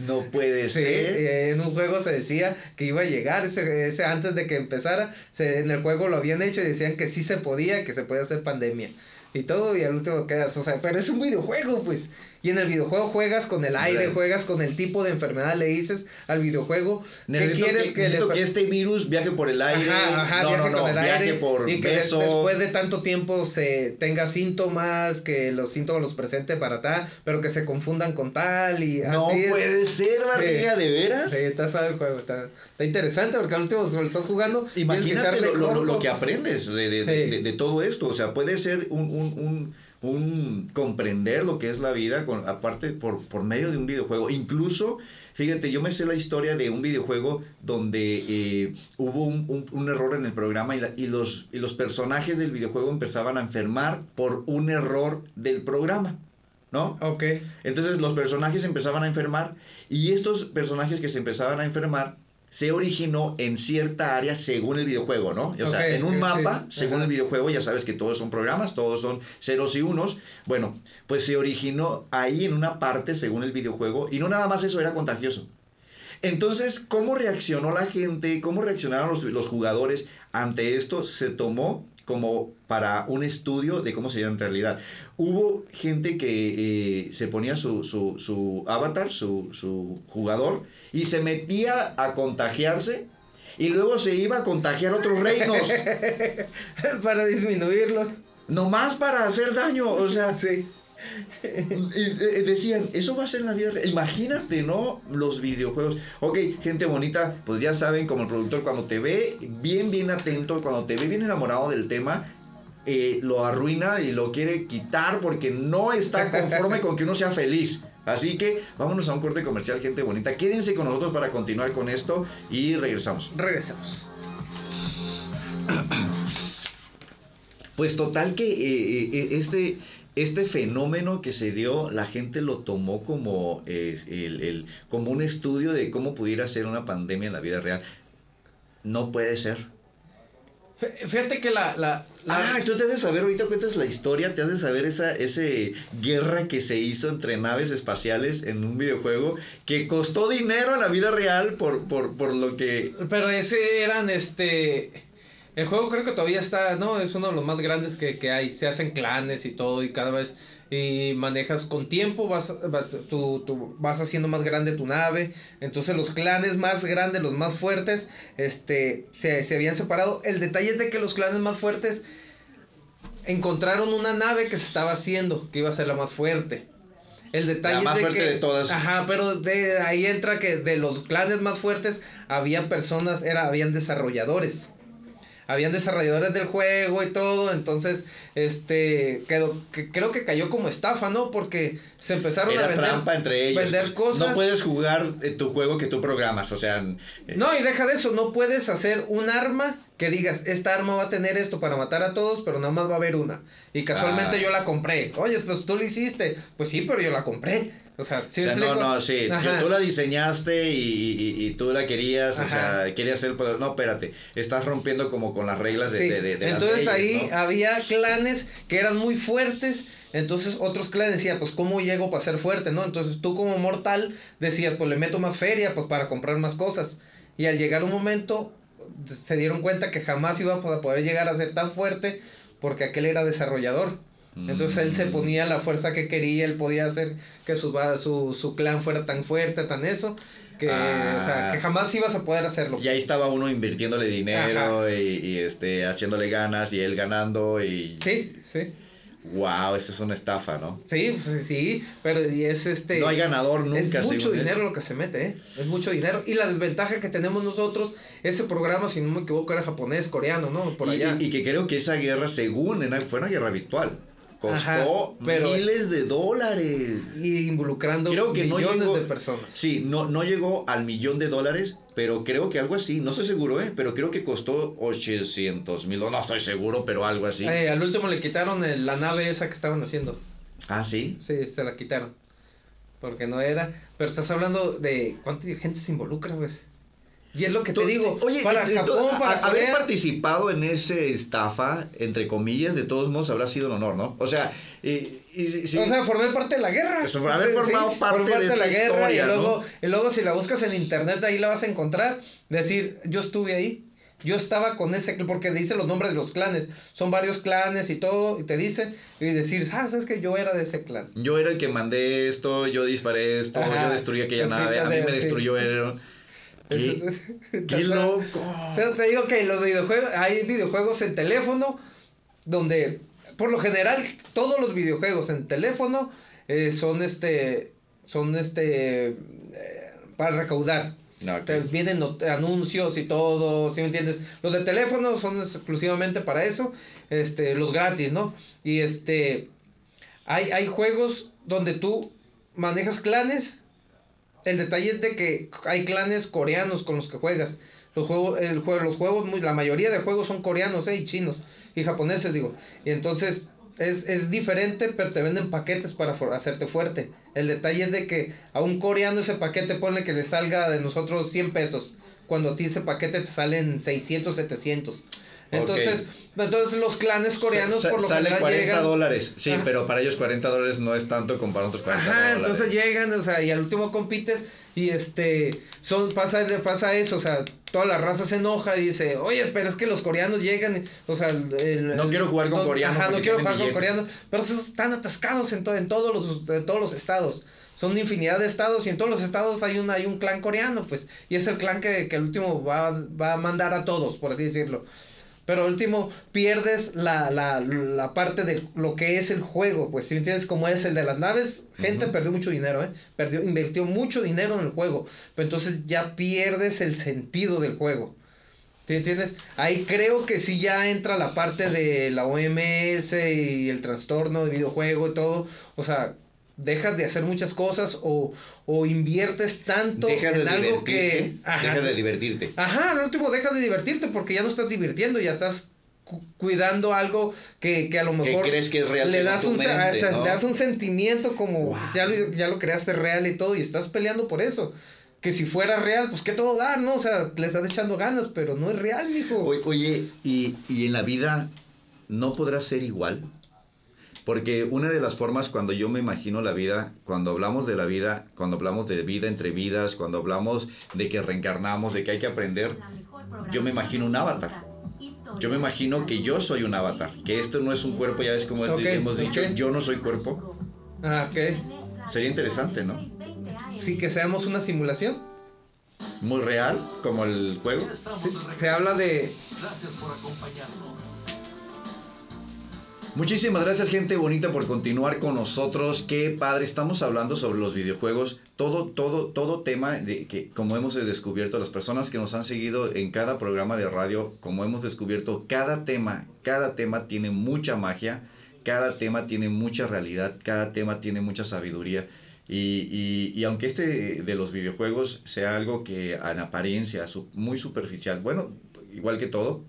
[SPEAKER 4] No puede
[SPEAKER 1] Sí,
[SPEAKER 4] ser.
[SPEAKER 1] eh, en un juego se decía que iba a llegar ese, ese antes de que empezara. Se, en el juego lo habían hecho y decían que sí se podía, que se podía hacer pandemia. Y todo, y al último quedas, o sea, pero es un videojuego, pues. Y en el videojuego juegas con el aire, juegas con el tipo de enfermedad, le dices al videojuego, ¿qué quieres
[SPEAKER 4] que,
[SPEAKER 1] que, le
[SPEAKER 4] necesito que este virus viaje por el aire.
[SPEAKER 1] Ajá, ajá,
[SPEAKER 4] no,
[SPEAKER 1] viaje
[SPEAKER 4] no, no,
[SPEAKER 1] con el
[SPEAKER 4] viaje
[SPEAKER 1] aire
[SPEAKER 4] por
[SPEAKER 1] y que
[SPEAKER 4] beso.
[SPEAKER 1] después de tanto tiempo se tenga síntomas, que los síntomas los presente para tal, pero que se confundan con tal y
[SPEAKER 4] No
[SPEAKER 1] así es.
[SPEAKER 4] puede ser, barriga, ¿de veras?
[SPEAKER 1] Sí, está suave el juego, está, está interesante porque al último lo estás jugando. que
[SPEAKER 4] Imagínate lo, lo- lo- que aprendes de, de- de-
[SPEAKER 1] Sí.
[SPEAKER 4] de- de todo esto. O sea, puede ser un, un- un- un comprender lo que es la vida, con, aparte por, por medio de un videojuego. Incluso, fíjate, yo me sé la historia de un videojuego donde eh, hubo un, un- un error en el programa y, la- y los, y los personajes del videojuego empezaban a enfermar por un error del programa. ¿No?
[SPEAKER 1] Ok.
[SPEAKER 4] Entonces los personajes empezaban a enfermar y estos personajes que se empezaban a enfermar se originó en cierta área según el videojuego, ¿no? O sea, en un mapa,
[SPEAKER 1] sí.
[SPEAKER 4] según
[SPEAKER 1] Ajá.
[SPEAKER 4] el videojuego, ya sabes que todos son programas, todos son ceros y unos. Bueno, pues se originó ahí en una parte según el videojuego y no nada más eso era contagioso. Entonces, ¿cómo reaccionó la gente? ¿Cómo reaccionaron los, los jugadores ante esto? Se tomó como para un estudio de cómo sería en realidad. Hubo gente que eh, se ponía su, su, su avatar, su, su jugador, y se metía a contagiarse y luego se iba a contagiar otros reinos.
[SPEAKER 1] Para disminuirlos.
[SPEAKER 4] nomás para hacer daño. O sea,
[SPEAKER 1] Sí.
[SPEAKER 4] Eh, decían, eso va a ser en la vida real. Imagínate, ¿no? Los videojuegos. Ok, gente bonita, pues ya saben, como el productor, cuando te ve bien, bien atento, cuando te ve bien enamorado del tema, eh, lo arruina y lo quiere quitar porque no está conforme con que uno sea feliz. Así que vámonos a un corte comercial, gente bonita. Quédense con nosotros para continuar con esto y regresamos.
[SPEAKER 1] Regresamos.
[SPEAKER 4] Pues total que eh, eh, este, este fenómeno que se dio, la gente lo tomó como, eh, el, el- como un estudio de cómo pudiera ser una pandemia en la vida real. No puede ser.
[SPEAKER 1] Fí- Fíjate que la, la, la-
[SPEAKER 4] Ah, tú te has de saber, ahorita cuentas la historia, te has de saber esa ese guerra que se hizo entre naves espaciales en un videojuego que costó dinero en la vida real por, por, por lo que...
[SPEAKER 1] Pero ese eran este. El juego creo que todavía está, ¿no? Es uno de los más grandes que, que hay. Se hacen clanes y todo y cada vez y manejas con tiempo, vas, vas, tú, tú vas haciendo más grande tu nave. Entonces los clanes más grandes, los más fuertes, este, se, se habían separado. El detalle es de que los clanes más fuertes encontraron una nave que se estaba haciendo, que iba a ser la más fuerte. El detalle
[SPEAKER 4] La más
[SPEAKER 1] es de
[SPEAKER 4] fuerte
[SPEAKER 1] que,
[SPEAKER 4] de todas.
[SPEAKER 1] Ajá, pero de ahí entra que de los clanes más fuertes había personas, era, habían desarrolladores. Habían desarrolladores del juego y todo, entonces, este, quedó, que, creo que cayó como estafa, ¿no? Porque se empezaron a vender,
[SPEAKER 4] trampa entre ellos.
[SPEAKER 1] vender cosas.
[SPEAKER 4] No puedes jugar tu juego que tú programas, o sea... eh,
[SPEAKER 1] No, y deja de eso, no puedes hacer un arma que digas, esta arma va a tener esto para matar a todos, pero nada más va a haber una. Y casualmente
[SPEAKER 4] Ah.
[SPEAKER 1] yo la compré. Oye, pues tú la hiciste. Pues sí, pero yo la compré. O sea, ¿sí
[SPEAKER 4] o sea, no, no, sí.
[SPEAKER 1] Ajá.
[SPEAKER 4] Tú la diseñaste y, y- y tú la querías, o sea, querías ser poder. No, espérate. Estás rompiendo como con las reglas de,
[SPEAKER 1] Sí,
[SPEAKER 4] de, de- de las
[SPEAKER 1] entonces
[SPEAKER 4] leyes,
[SPEAKER 1] ahí
[SPEAKER 4] ¿no?
[SPEAKER 1] había clanes que eran muy fuertes, entonces otros clanes decían, pues ¿cómo llego para ser fuerte, no? Entonces tú como mortal decías, pues le meto más feria, pues para comprar más cosas. Y al llegar un momento se dieron cuenta que jamás iba a poder llegar a ser tan fuerte porque aquel era desarrollador. Entonces él se
[SPEAKER 4] Mm.
[SPEAKER 1] ponía la fuerza que quería, él podía hacer que su, su, su clan fuera tan fuerte, tan eso, que,
[SPEAKER 4] Ah.
[SPEAKER 1] o sea, que jamás ibas a poder hacerlo.
[SPEAKER 4] Y ahí estaba uno invirtiéndole dinero y, y, este, echándole ganas y él ganando y...
[SPEAKER 1] Sí, sí.
[SPEAKER 4] Wow, eso es una estafa, ¿no?
[SPEAKER 1] Sí, pues, sí, pero y es este...
[SPEAKER 4] No hay ganador nunca.
[SPEAKER 1] Es mucho dinero
[SPEAKER 4] eso.
[SPEAKER 1] lo que se mete, ¿eh? Es mucho dinero. Y la desventaja que tenemos nosotros, ese programa, si no me equivoco, era japonés, coreano, ¿no? Por
[SPEAKER 4] Y-
[SPEAKER 1] allá.
[SPEAKER 4] Y, y que creo que esa guerra, según en, fue una guerra virtual, costó
[SPEAKER 1] Ajá, pero-
[SPEAKER 4] miles de dólares.
[SPEAKER 1] Y involucrando
[SPEAKER 4] Creo que no
[SPEAKER 1] millones
[SPEAKER 4] llegó-
[SPEAKER 1] de personas.
[SPEAKER 4] Sí, no, no llegó al millón de dólares, pero creo que algo así, no estoy seguro, ¿eh? Pero creo que costó 800 mil, no estoy seguro, pero algo así.
[SPEAKER 1] Eh, al último le quitaron el- la nave esa que estaban haciendo.
[SPEAKER 4] Ah, sí.
[SPEAKER 1] Sí, se la quitaron. Porque no era. Pero estás hablando de cuánta gente se involucra, pues. Y es lo que te digo.
[SPEAKER 4] Oye,
[SPEAKER 1] para Japón, para
[SPEAKER 4] haber participado en ese estafa, entre comillas, de todos modos, habrá sido un honor, ¿no? O sea, y, y- sí.
[SPEAKER 1] O sea, formé parte de la guerra.
[SPEAKER 4] Eso, haber formado parte
[SPEAKER 1] formé
[SPEAKER 4] de esta historia,
[SPEAKER 1] y
[SPEAKER 4] ¿no?
[SPEAKER 1] luego, y luego si la buscas en internet ahí la vas a encontrar. Decir, yo estuve ahí. Yo estaba con ese, porque dice los nombres de los clanes. Son varios clanes y todo, y te dice, y decir, ah, sabes que yo era de ese clan.
[SPEAKER 4] Yo era el que mandé esto, yo disparé esto,
[SPEAKER 1] Ajá.
[SPEAKER 4] yo destruí aquella
[SPEAKER 1] Cositas
[SPEAKER 4] nave, a mí
[SPEAKER 1] de-
[SPEAKER 4] me
[SPEAKER 1] sí.
[SPEAKER 4] destruyó él. ¿Qué, loco?
[SPEAKER 1] Pero te digo que los videojuegos, hay videojuegos en teléfono donde, por lo general, todos los videojuegos en teléfono eh, son este, son este, eh, para recaudar. Te vienen anuncios y todo, ¿sí me entiendes? Los de teléfono son exclusivamente para eso, este, los gratis, ¿no? Y este, hay, hay juegos donde tú manejas clanes. El detalle es de que hay clanes coreanos con los que juegas. Los juegos, el juego, los juegos, muy, la mayoría de juegos son coreanos, ¿eh? Y chinos. Y japoneses, digo. Y entonces es, es diferente, pero te venden paquetes para for- hacerte fuerte. El detalle es de que a un coreano ese paquete ponle que le salga de nosotros 100 pesos. Cuando a ti ese paquete te salen 600, 700. Entonces, entonces los clanes coreanos
[SPEAKER 4] Sa-
[SPEAKER 1] por lo
[SPEAKER 4] sale
[SPEAKER 1] general
[SPEAKER 4] 40
[SPEAKER 1] llegan...
[SPEAKER 4] dólares. Sí,
[SPEAKER 1] Ajá.
[SPEAKER 4] pero para ellos 40 dólares no es tanto comparado a otros 40
[SPEAKER 1] Ajá,
[SPEAKER 4] dólares.
[SPEAKER 1] entonces llegan, o sea, y al último compites y este, son, pasa, pasa eso, o sea, toda la raza se enoja y dice, oye, pero es que los coreanos llegan, o sea, el- el-
[SPEAKER 4] No quiero jugar con
[SPEAKER 1] no-
[SPEAKER 4] coreanos
[SPEAKER 1] Ajá, no quiero jugar con coreanos, pero están atascados en, to- en todos los, en todos los estados. son infinidad de estados y en todos los estados hay un, hay un clan coreano, pues, y es el clan que, que el último va, va a mandar a todos, por así decirlo. Pero último pierdes la, la, la parte de lo que es el juego, pues si entiendes cómo es el de las naves, gente perdió mucho dinero, ¿eh? Perdió, invirtió mucho dinero en el juego, pero entonces ya pierdes el sentido del juego. ¿Sí entiendes? Ahí creo que sí ya entra la parte de la OMS y el trastorno de videojuego y todo. O sea, dejas de hacer muchas cosas o, o inviertes tanto
[SPEAKER 4] Dejas
[SPEAKER 1] en algo que... Ajá.
[SPEAKER 4] Dejas de divertirte.
[SPEAKER 1] Ajá, al último dejas de divertirte porque ya no estás divirtiendo, ya estás cu- cuidando algo que, que a lo
[SPEAKER 4] Que
[SPEAKER 1] mejor
[SPEAKER 4] crees que es real
[SPEAKER 1] le das, un, se-
[SPEAKER 4] mente,
[SPEAKER 1] o sea,
[SPEAKER 4] ¿no?
[SPEAKER 1] le das un sentimiento como
[SPEAKER 4] Wow.
[SPEAKER 1] ya, lo, ya lo creaste real y todo y estás peleando por eso. Que si fuera real, pues qué todo dar, ¿no? O sea, le estás echando ganas, pero no es real, mijo.
[SPEAKER 4] Oye, oye, y, y en la vida no podrá ser igual. Porque una de las formas cuando yo me imagino la vida, cuando hablamos de la vida, cuando hablamos de vida entre vidas, cuando hablamos de que reencarnamos, de que hay que aprender, Yo me imagino un avatar. yo me imagino que yo soy un avatar, que esto no es un cuerpo, ya ves como
[SPEAKER 1] Ok,
[SPEAKER 4] hemos dicho,
[SPEAKER 1] ok.
[SPEAKER 4] yo no soy cuerpo.
[SPEAKER 1] Ah, ok.
[SPEAKER 4] Sería interesante, ¿no?
[SPEAKER 1] Sí, que seamos una simulación.
[SPEAKER 4] Muy real, como el juego.
[SPEAKER 1] Sí, se habla de...
[SPEAKER 2] Gracias por acompañarnos.
[SPEAKER 4] Muchísimas gracias gente bonita por continuar con nosotros. Qué padre, estamos hablando sobre los videojuegos. Todo, todo, todo tema de que como hemos descubierto, las personas que nos han seguido en cada programa de radio, como hemos descubierto, cada tema, cada tema tiene mucha magia, cada tema tiene mucha realidad, cada tema tiene mucha sabiduría. Y, y- y aunque este de los videojuegos sea algo que en apariencia muy superficial, bueno, igual que todo,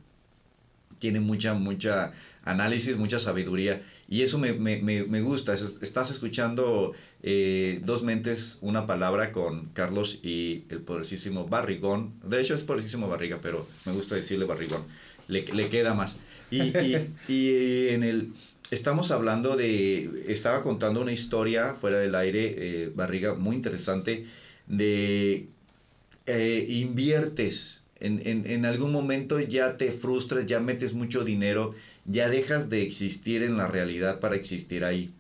[SPEAKER 4] tiene mucha, mucha análisis, mucha sabiduría. Y eso me, me, me, me gusta. Es- Estás escuchando eh, Dos Mentes, una palabra con Carlos y el poderosísimo Barrigón. De hecho es poderosísimo Barriga, pero me gusta decirle Barrigón. Le, le queda más. Y, y, y en el... Estamos hablando de... Estaba contando una historia fuera del aire, eh, Barriga, muy interesante, de eh, inviertes, en, en, en algún momento ya te frustras, ya metes mucho dinero, ya dejas de existir en la realidad para existir ahí.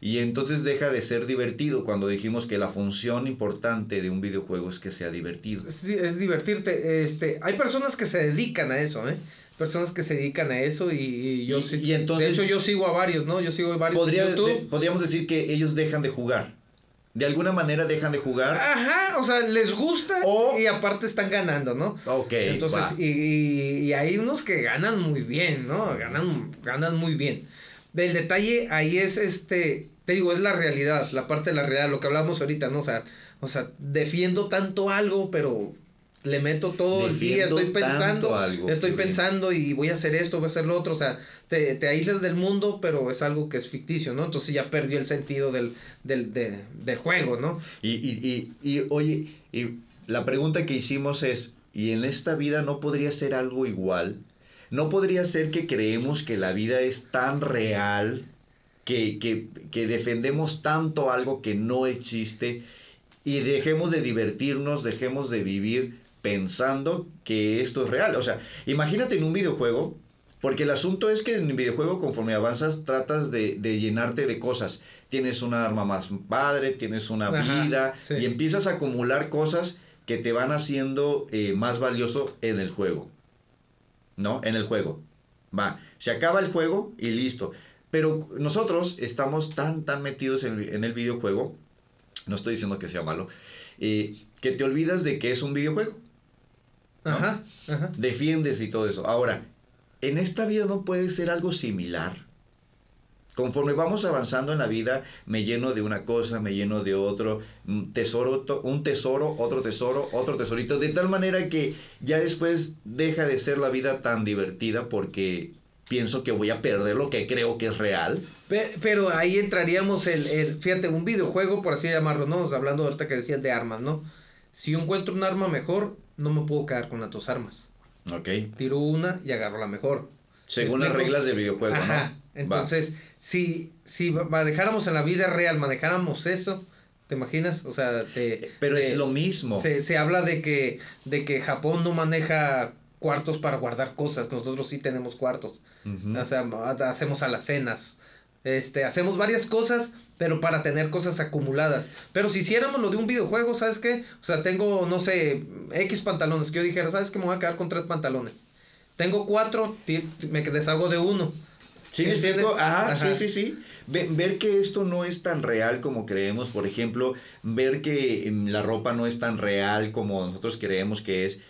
[SPEAKER 4] Y entonces deja de ser divertido cuando dijimos que la función importante de un videojuego es que sea divertido.
[SPEAKER 1] Es, di- es divertirte. Este, hay personas que se dedican a eso, ¿eh? Personas que se dedican a eso y, y yo
[SPEAKER 4] Y-
[SPEAKER 1] sí.
[SPEAKER 4] y entonces-
[SPEAKER 1] de hecho, yo sigo a varios, ¿no? Yo sigo a varios
[SPEAKER 4] Podría,
[SPEAKER 1] en YouTube.
[SPEAKER 4] de- podríamos decir que ellos dejan de jugar. De alguna manera dejan de jugar.
[SPEAKER 1] Ajá, o sea, les gusta
[SPEAKER 4] O-
[SPEAKER 1] y aparte están ganando, ¿no?
[SPEAKER 4] Ok,
[SPEAKER 1] Entonces, y- y hay unos que ganan muy bien, ¿no? Ganan, ganan muy bien. El detalle ahí es este, te digo, es la realidad, la parte de la realidad, lo que hablamos ahorita, ¿no? O sea, o sea, defiendo tanto algo, pero le meto todo el día, estoy pensando,
[SPEAKER 4] algo,
[SPEAKER 1] estoy
[SPEAKER 4] bien.
[SPEAKER 1] pensando y voy a hacer esto, voy a hacer lo otro, o sea, te, te aíslas del mundo, pero es algo que es ficticio, ¿no? Entonces ya perdió el sentido del, del, de- del juego, ¿no?
[SPEAKER 4] Y, y, y, y, oye, y la pregunta que hicimos es, ¿y en esta vida no podría ser algo igual? ¿No podría ser que creemos que la vida es tan real, que, que, que defendemos tanto algo que no existe y dejemos de divertirnos, dejemos de vivir pensando que esto es real? O sea, imagínate en un videojuego, porque el asunto es que en el videojuego conforme avanzas tratas de, de llenarte de cosas. Tienes una arma más padre, tienes una
[SPEAKER 1] Ajá,
[SPEAKER 4] vida
[SPEAKER 1] sí.
[SPEAKER 4] y empiezas a acumular cosas que te van haciendo eh, más valioso en el juego. ¿No? En el juego. Va, se acaba el juego y listo. Pero nosotros estamos tan, tan metidos en, en el videojuego, no estoy diciendo que sea malo, eh, que te olvidas de que es un videojuego. ¿No?
[SPEAKER 1] Ajá, ajá.
[SPEAKER 4] defiendes y todo eso. Ahora, en esta vida no puede ser algo similar. Conforme vamos avanzando en la vida, me lleno de una cosa, me lleno de otro, un tesoro, un tesoro, otro tesoro, otro tesorito, de tal manera que ya después deja de ser la vida tan divertida porque pienso que voy a perder lo que creo que es real.
[SPEAKER 1] Pe- Pero ahí entraríamos el, el- fíjate, un videojuego, por así llamarlo, ¿no? Hablando ahorita que decías de armas, ¿no? Si yo encuentro un arma mejor, no me puedo quedar con las dos armas.
[SPEAKER 4] Ok.
[SPEAKER 1] Tiro una y agarro la mejor.
[SPEAKER 4] Según
[SPEAKER 1] ¿Me
[SPEAKER 4] las reglas del videojuego,
[SPEAKER 1] Ajá.
[SPEAKER 4] ¿no? Va.
[SPEAKER 1] Entonces, si, si ma- manejáramos en la vida real, manejáramos eso, ¿te imaginas? O sea, te,
[SPEAKER 4] Pero
[SPEAKER 1] te-
[SPEAKER 4] es lo mismo.
[SPEAKER 1] se, se habla de que, de que Japón no maneja cuartos para guardar cosas, nosotros sí tenemos cuartos. O sea, ha- hacemos alacenas. Este, hacemos varias cosas, pero para tener cosas acumuladas. Pero si hiciéramos lo de un videojuego, ¿sabes qué? O sea, tengo, no sé, X pantalones, que yo dijera, ¿sabes qué? Me voy a quedar con tres pantalones. Tengo cuatro, me deshago de uno.
[SPEAKER 4] ¿Sí me
[SPEAKER 1] ¿Entiendes?
[SPEAKER 4] explico? Ajá,
[SPEAKER 1] Ajá.
[SPEAKER 4] sí, sí, sí. Ve- ver que esto no es tan real como creemos, por ejemplo, ver que em, la ropa no es tan real como nosotros creemos que es.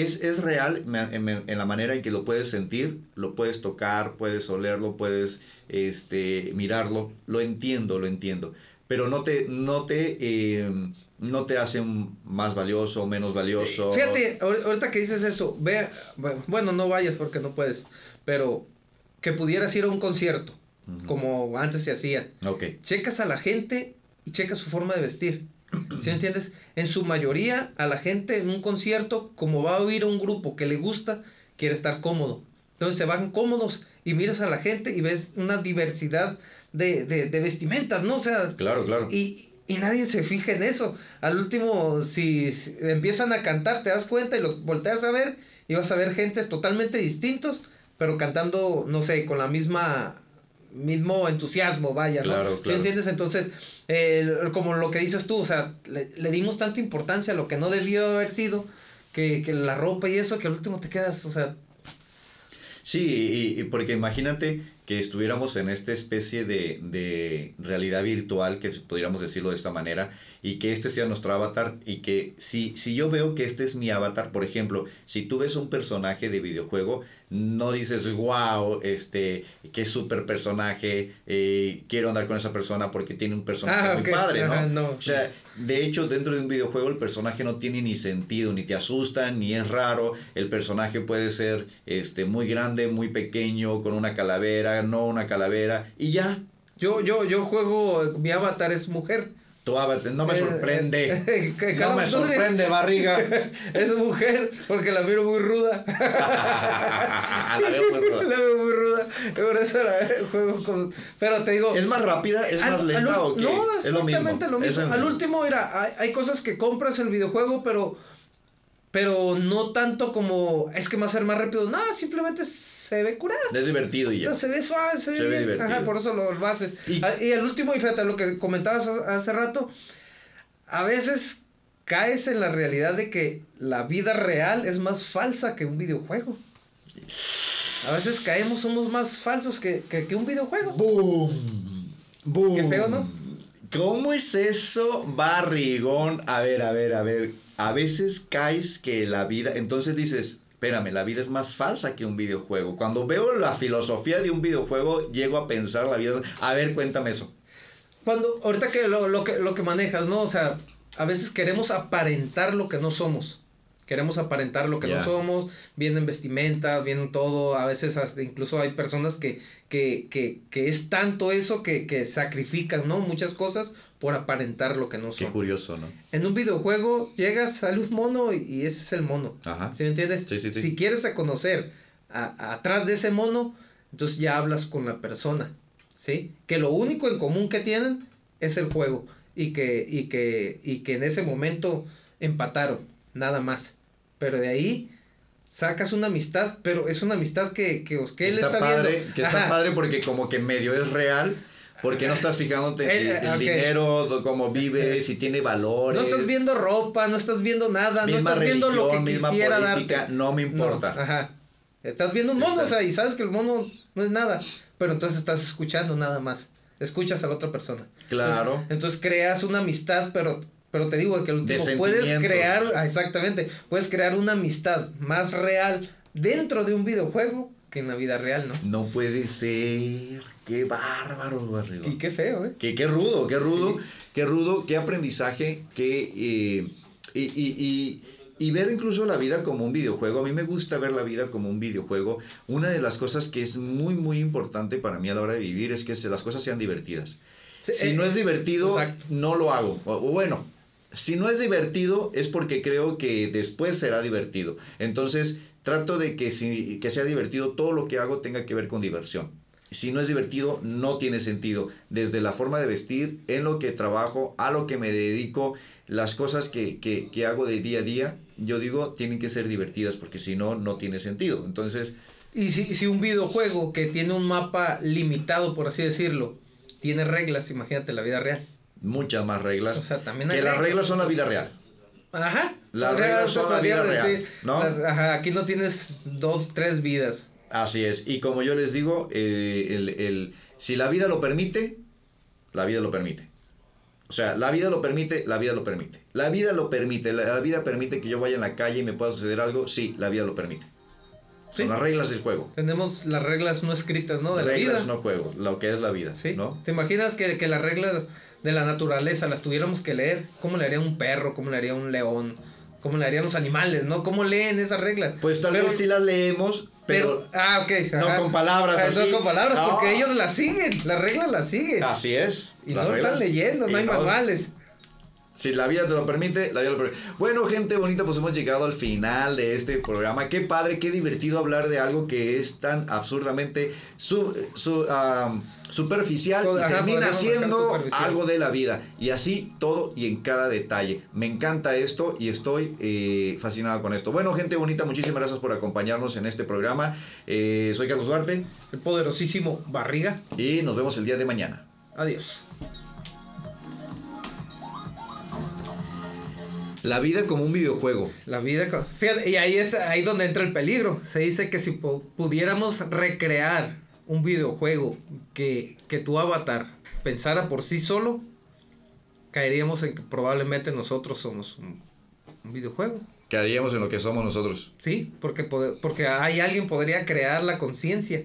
[SPEAKER 4] Es, es real en, en la manera en que lo puedes sentir, lo puedes tocar, puedes olerlo, puedes este, mirarlo. Lo entiendo, lo entiendo. Pero no te, no te, em, no te hace más valioso o menos valioso.
[SPEAKER 1] Fíjate, ahor- ahorita que dices eso, ve, bueno, no vayas porque no puedes, pero que pudieras ir a un concierto, como antes se hacía.
[SPEAKER 4] Ok.
[SPEAKER 1] Checas a la gente y checas su forma de vestir. ¿Sí me entiendes? En su mayoría, a la gente en un concierto, como va a oír a un grupo que le gusta, quiere estar cómodo. Entonces se van cómodos y miras a la gente y ves una diversidad de, de, de vestimentas, ¿no? O sea,
[SPEAKER 4] Claro, claro.
[SPEAKER 1] y, y nadie se fija en eso. Al último, si, si empiezan a cantar, te das cuenta y lo volteas a ver y vas a ver gentes totalmente distintos, pero cantando, no sé, con la misma mismo entusiasmo, vaya, ¿no?
[SPEAKER 4] Claro,
[SPEAKER 1] ¿Sí
[SPEAKER 4] claro.
[SPEAKER 1] entiendes? Entonces, eh, como lo que dices tú, o sea, le, le dimos tanta importancia a lo que no debió haber sido, que, que la ropa y eso, que al último te quedas, o sea,
[SPEAKER 4] Sí, y, y porque imagínate que estuviéramos en esta especie de, de realidad virtual, que pudiéramos decirlo de esta manera, y que este sea nuestro avatar, y que si, si yo veo que este es mi avatar, por ejemplo, si tú ves un personaje de videojuego, no dices, wow, este, qué super personaje, eh, quiero andar con esa persona porque tiene un personaje
[SPEAKER 1] Ah,
[SPEAKER 4] muy padre, ¿no?
[SPEAKER 1] ajá, no.
[SPEAKER 4] O sea, de hecho, dentro de un videojuego el personaje no tiene ni sentido, ni te asusta, ni es raro. El personaje puede ser este, muy grande, muy pequeño, con una calavera, no una calavera, y ya.
[SPEAKER 1] yo, yo, yo juego, mi avatar es mujer.
[SPEAKER 4] Tu avatar, no me
[SPEAKER 1] Eh,
[SPEAKER 4] sorprende.
[SPEAKER 1] eh, que
[SPEAKER 4] No me sorprende, barriga.
[SPEAKER 1] Es mujer, porque la miro muy ruda.
[SPEAKER 4] La veo muy ruda.
[SPEAKER 1] La veo muy ruda. Por eso la juego con. Pero te digo.
[SPEAKER 4] ¿Es más rápida? ¿Es
[SPEAKER 1] al-
[SPEAKER 4] más lenta o qué?
[SPEAKER 1] No,
[SPEAKER 4] es lo mismo.
[SPEAKER 1] exactamente lo mismo. Al último, mira, hay, hay cosas que compras en el videojuego, pero. Pero no tanto como. Es que va a ser más rápido. No, simplemente se ve curar.
[SPEAKER 4] Es divertido y
[SPEAKER 1] O sea,
[SPEAKER 4] ya.
[SPEAKER 1] se ve suave, se ve,
[SPEAKER 4] Se ve
[SPEAKER 1] bien.
[SPEAKER 4] divertido.
[SPEAKER 1] Ajá, por eso lo, lo haces.
[SPEAKER 4] Y-
[SPEAKER 1] Ah, Y, al último, y fíjate lo que comentabas ha- hace rato, a veces caes en la realidad de que la vida real es más falsa que un videojuego. A veces caemos, somos más falsos que, que, que un videojuego.
[SPEAKER 4] ¡Boom! ¡Boom!
[SPEAKER 1] Qué feo, ¿no?
[SPEAKER 4] ¿Cómo es eso, barrigón? A ver, a ver, a ver. A veces caes que la vida. Entonces dices, espérame, la vida es más falsa que un videojuego. Cuando veo la filosofía de un videojuego, llego a pensar la vida. A ver, cuéntame eso.
[SPEAKER 1] Cuando, ahorita que lo, lo que lo que manejas, ¿no? O sea, a veces queremos aparentar lo que no somos. Queremos aparentar lo que no somos, vienen vestimentas, vienen todo, a veces hasta incluso hay personas que, que, que, que es tanto eso que, que sacrifican, ¿no? Muchas cosas por aparentar lo que no
[SPEAKER 4] Qué
[SPEAKER 1] son.
[SPEAKER 4] curioso, ¿no?
[SPEAKER 1] En un videojuego llegas, sale un mono y, ese es el mono.
[SPEAKER 4] Ajá.
[SPEAKER 1] ¿Sí me entiendes?
[SPEAKER 4] Sí, sí, sí.
[SPEAKER 1] Si quieres a conocer a- atrás de ese mono, entonces ya hablas con la persona, ¿sí? Que lo único en común que tienen es el juego y que, y que, y que en ese momento empataron, nada más. Pero de ahí sacas una amistad, pero es una amistad que, que, os- que él está,
[SPEAKER 4] padre,
[SPEAKER 1] viendo.
[SPEAKER 4] Que está
[SPEAKER 1] Ajá.
[SPEAKER 4] padre porque como que medio es real. Porque no estás fijándote en
[SPEAKER 1] Eh,
[SPEAKER 4] el dinero, cómo vive, si tiene valores.
[SPEAKER 1] No estás viendo ropa, no estás viendo nada, no estás viendo lo que quisiera
[SPEAKER 4] política,
[SPEAKER 1] darte.
[SPEAKER 4] no me
[SPEAKER 1] No,
[SPEAKER 4] importa.
[SPEAKER 1] ajá. Estás viendo un mono,
[SPEAKER 4] Está-
[SPEAKER 1] o sea, y sabes que el mono no es nada, pero entonces estás escuchando nada más. Escuchas a la otra persona.
[SPEAKER 4] Claro.
[SPEAKER 1] Entonces, entonces creas una amistad, pero pero te digo que último
[SPEAKER 4] De
[SPEAKER 1] puedes crear, ah, exactamente, puedes crear una amistad más real dentro de un videojuego que en la vida real, ¿no?
[SPEAKER 4] No puede ser. Qué bárbaro, barrigo.
[SPEAKER 1] Y qué feo, ¿eh?
[SPEAKER 4] Qué, qué rudo, qué rudo,
[SPEAKER 1] Sí.
[SPEAKER 4] qué rudo, qué aprendizaje, qué... eh, y, y, y, y ver incluso la vida como un videojuego. A mí me gusta ver la vida como un videojuego. Una de las cosas que es muy, muy importante para mí a la hora de vivir es que las cosas sean divertidas.
[SPEAKER 1] Sí,
[SPEAKER 4] Si
[SPEAKER 1] eh,
[SPEAKER 4] no es divertido,
[SPEAKER 1] exacto.
[SPEAKER 4] no lo hago. O bueno, si no es divertido es porque creo que después será divertido. Entonces, trato de que, si, que sea divertido, todo lo que hago tenga que ver con diversión. Si no es divertido, no tiene sentido. Desde la forma de vestir, en lo que trabajo, a lo que me dedico, las cosas que, que, que hago de día a día, yo digo, tienen que ser divertidas porque si no, no tiene sentido. Entonces,
[SPEAKER 1] Y si, si un videojuego que tiene un mapa limitado, por así decirlo, tiene reglas, imagínate la vida real.
[SPEAKER 4] Muchas más reglas.
[SPEAKER 1] O sea, también hay
[SPEAKER 4] que las
[SPEAKER 1] reglas.
[SPEAKER 4] reglas son la vida real.
[SPEAKER 1] Ajá.
[SPEAKER 4] Las
[SPEAKER 1] Podría-
[SPEAKER 4] reglas
[SPEAKER 1] se
[SPEAKER 4] son la
[SPEAKER 1] podría
[SPEAKER 4] vida real, ¿no?
[SPEAKER 1] Ajá, aquí no tienes dos, tres vidas.
[SPEAKER 4] Así es. Y como yo les digo, eh, el, el- si la vida lo permite, la vida lo permite. O sea, la vida lo permite, la vida lo permite. La vida lo permite, la, la vida permite que yo vaya en la calle y me pueda suceder algo, sí, la vida lo permite. Son
[SPEAKER 1] Sí.
[SPEAKER 4] las reglas del juego.
[SPEAKER 1] Tenemos las reglas no escritas, ¿no? De
[SPEAKER 4] reglas
[SPEAKER 1] la vida.
[SPEAKER 4] no juego, lo que es la vida,
[SPEAKER 1] ¿Sí?
[SPEAKER 4] ¿no?
[SPEAKER 1] ¿Te imaginas que, que las reglas de la naturaleza las tuviéramos que leer? ¿Cómo le haría un perro? ¿Cómo le haría un león? ¿Cómo le harían los animales? ¿No? ¿Cómo leen esas reglas?
[SPEAKER 4] Pues tal
[SPEAKER 1] Pero-
[SPEAKER 4] vez sí las leemos, pero,
[SPEAKER 1] ah, ok.
[SPEAKER 4] no
[SPEAKER 1] ajá.
[SPEAKER 4] con palabras
[SPEAKER 1] Ah,
[SPEAKER 4] así.
[SPEAKER 1] No con palabras,
[SPEAKER 4] No.
[SPEAKER 1] porque ellos las siguen. Las reglas las siguen.
[SPEAKER 4] así es.
[SPEAKER 1] y no
[SPEAKER 4] reglas.
[SPEAKER 1] están leyendo, no hay manuales.
[SPEAKER 4] Si la vida te lo permite, la vida lo permite. Bueno, gente bonita, pues hemos llegado al final de este programa. Qué padre, qué divertido hablar de algo que es tan absurdamente su- su- am, superficial y termina siendo algo de la vida. Y así todo y en cada detalle. Me encanta esto y estoy eh, fascinado con esto. Bueno, gente bonita, muchísimas gracias por acompañarnos en este programa. Eh, soy Carlos Duarte
[SPEAKER 1] El poderosísimo Barriga.
[SPEAKER 4] y nos vemos el día de mañana.
[SPEAKER 1] Adiós.
[SPEAKER 4] La vida como un videojuego.
[SPEAKER 1] La vida. co- Fíjate, y ahí es ahí donde entra el peligro. Se dice que si pu- pudiéramos recrear un videojuego que, que tu avatar pensara por sí solo, caeríamos en que probablemente nosotros somos un, un videojuego.
[SPEAKER 4] Que haríamos en lo que somos nosotros.
[SPEAKER 1] Sí, porque, porque hay alguien podría crear la conciencia.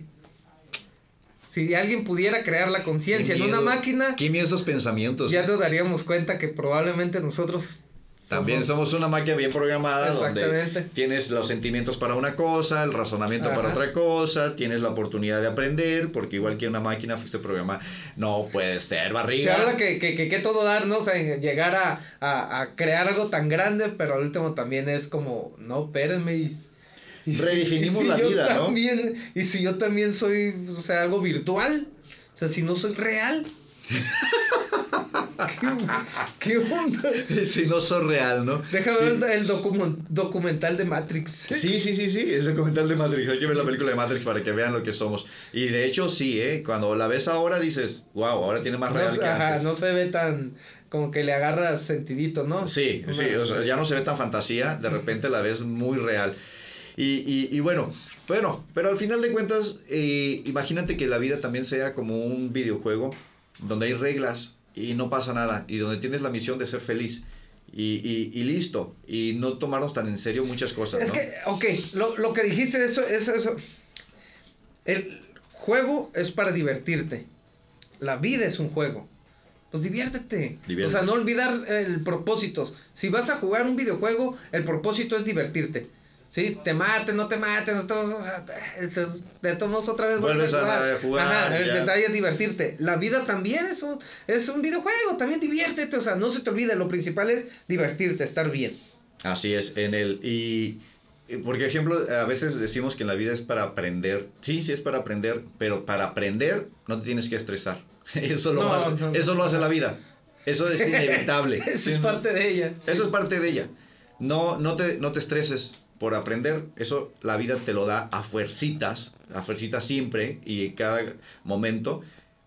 [SPEAKER 1] Si alguien pudiera crear la conciencia en una máquina,
[SPEAKER 4] Qué miedo esos pensamientos.
[SPEAKER 1] ya nos daríamos cuenta que probablemente nosotros
[SPEAKER 4] También somos una máquina bien programada donde tienes los sentimientos para una cosa, el razonamiento para otra cosa, tienes la oportunidad de aprender, porque igual que una máquina fuiste programada. No puede ser,
[SPEAKER 1] Se
[SPEAKER 4] barriga.
[SPEAKER 1] habla que, que, que, que todo dar, ¿no? O sea, llegar a, a, a crear algo tan grande, pero al último también es como, no, espérenme. Y,
[SPEAKER 4] Redefinimos
[SPEAKER 1] y si
[SPEAKER 4] la vida, ¿no?
[SPEAKER 1] Y si yo también soy, o sea, algo virtual, o sea, si no soy real. ¿Qué, qué onda?
[SPEAKER 4] si no sos real, ¿no?
[SPEAKER 1] Déjame ver el, el documen- documental de Matrix.
[SPEAKER 4] Sí, sí, sí, sí, el documental de Matrix. Hay que ver la película de Matrix para que vean lo que somos. Y de hecho, sí, ¿eh? Cuando la ves ahora dices, wow, ahora tiene más
[SPEAKER 1] No,
[SPEAKER 4] real
[SPEAKER 1] se-
[SPEAKER 4] que
[SPEAKER 1] ajá,
[SPEAKER 4] antes.
[SPEAKER 1] no se ve tan, como que le agarras sentidito, ¿no?
[SPEAKER 4] Sí, sí, o sea, ya no se ve tan fantasía, de repente la ves muy real. Y, y, y bueno, bueno, pero al final de cuentas, eh, imagínate que la vida también sea como un videojuego donde hay reglas y no pasa nada y donde tienes la misión de ser feliz. Y, y, y listo, y no tomarnos tan en serio muchas cosas,
[SPEAKER 1] Es
[SPEAKER 4] ¿no?
[SPEAKER 1] que, ok, lo, lo que dijiste, eso, eso, eso. El juego es para divertirte. La vida es un juego. Pues diviértete.
[SPEAKER 4] Diviértete.
[SPEAKER 1] O sea, no olvidar el propósito. Si vas a jugar un videojuego, el propósito es divertirte. ¿Sí? Te maten, no te maten, de todos modos otra vez
[SPEAKER 4] Vuelves a jugar,
[SPEAKER 1] Ajá, el detalle es divertirte. La vida también es un, es un videojuego, también diviértete. O sea, no se te olvide, lo principal es divertirte, estar bien.
[SPEAKER 4] Así es, en el... Y, y, por ejemplo, a veces decimos que la vida es para aprender. Sí, sí es para aprender, pero para aprender no te tienes que estresar. Eso lo,
[SPEAKER 1] No,
[SPEAKER 4] hace,
[SPEAKER 1] no.
[SPEAKER 4] eso lo hace la vida. Eso es inevitable.
[SPEAKER 1] Eso es parte de ella.
[SPEAKER 4] Eso es parte de ella. No, no, te, no te estreses por aprender. Eso la vida te lo da a fuercitas, a fuercitas siempre y cada momento.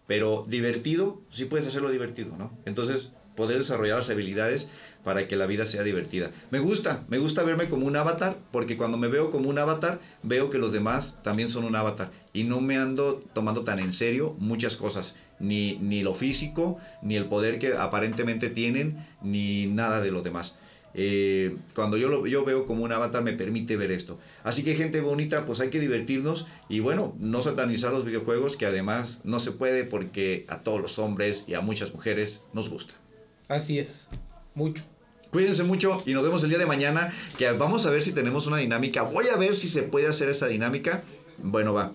[SPEAKER 4] Pero divertido, sí puedes hacerlo divertido, ¿no? Entonces, poder desarrollar las habilidades para que la vida sea divertida. Me gusta, me gusta verme como un avatar, porque cuando me veo como un avatar, veo que los demás también son un avatar. Y no me ando tomando tan en serio muchas cosas, ni, ni lo físico, ni el poder que aparentemente tienen, ni nada de lo demás. Eh, cuando yo lo yo veo como un avatar me permite ver esto. Así que gente bonita, pues hay que divertirnos y bueno, no satanizar los videojuegos, que además no se puede porque a todos los hombres y a muchas mujeres nos gusta.
[SPEAKER 1] Así es. Mucho.
[SPEAKER 4] Cuídense mucho y nos vemos el día de mañana, que vamos a ver si tenemos una dinámica. Voy a ver si se puede hacer esa dinámica. Bueno, va.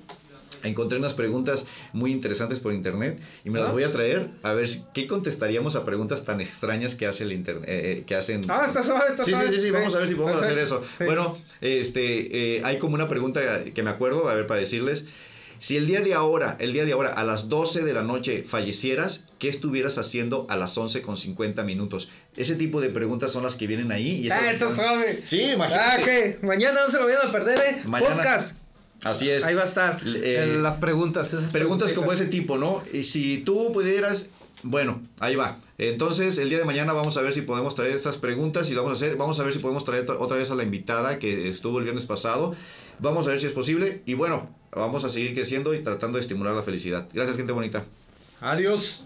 [SPEAKER 4] Encontré unas preguntas muy interesantes por internet y me las
[SPEAKER 1] ¿Ah?
[SPEAKER 4] voy a traer a ver si- qué contestaríamos a preguntas tan extrañas que hace el internet, eh, que hacen.
[SPEAKER 1] Ah, está suave, está
[SPEAKER 4] Sí, sí,
[SPEAKER 1] suave.
[SPEAKER 4] sí, sí, vamos a ver si podemos hacer eso.
[SPEAKER 1] sí.
[SPEAKER 4] Bueno, este, eh, hay como una pregunta que me acuerdo, a ver, para decirles. Si el día de ahora, el día de ahora, a las 12 de la noche fallecieras, ¿qué estuvieras haciendo a las 11 con 50 minutos? Ese tipo de preguntas son las que vienen ahí. Y
[SPEAKER 1] Ah,
[SPEAKER 4] estas-
[SPEAKER 1] está suave.
[SPEAKER 4] Sí,
[SPEAKER 1] Ah,
[SPEAKER 4] imagínate.
[SPEAKER 1] que mañana no se lo vayan a perder, eh.
[SPEAKER 4] Mañana-
[SPEAKER 1] Podcast.
[SPEAKER 4] Así es.
[SPEAKER 1] Ahí va a estar
[SPEAKER 4] Eh,
[SPEAKER 1] en las preguntas. esas
[SPEAKER 4] Preguntas como ese tipo, ¿no? Y si tú pudieras, bueno, ahí va. Entonces, el día de mañana vamos a ver si podemos traer estas preguntas y vamos a hacer, vamos a ver si podemos traer otra vez a la invitada que estuvo el viernes pasado. Vamos a ver si es posible y bueno, vamos a seguir creciendo y tratando de estimular la felicidad. Gracias, gente bonita.
[SPEAKER 1] Adiós.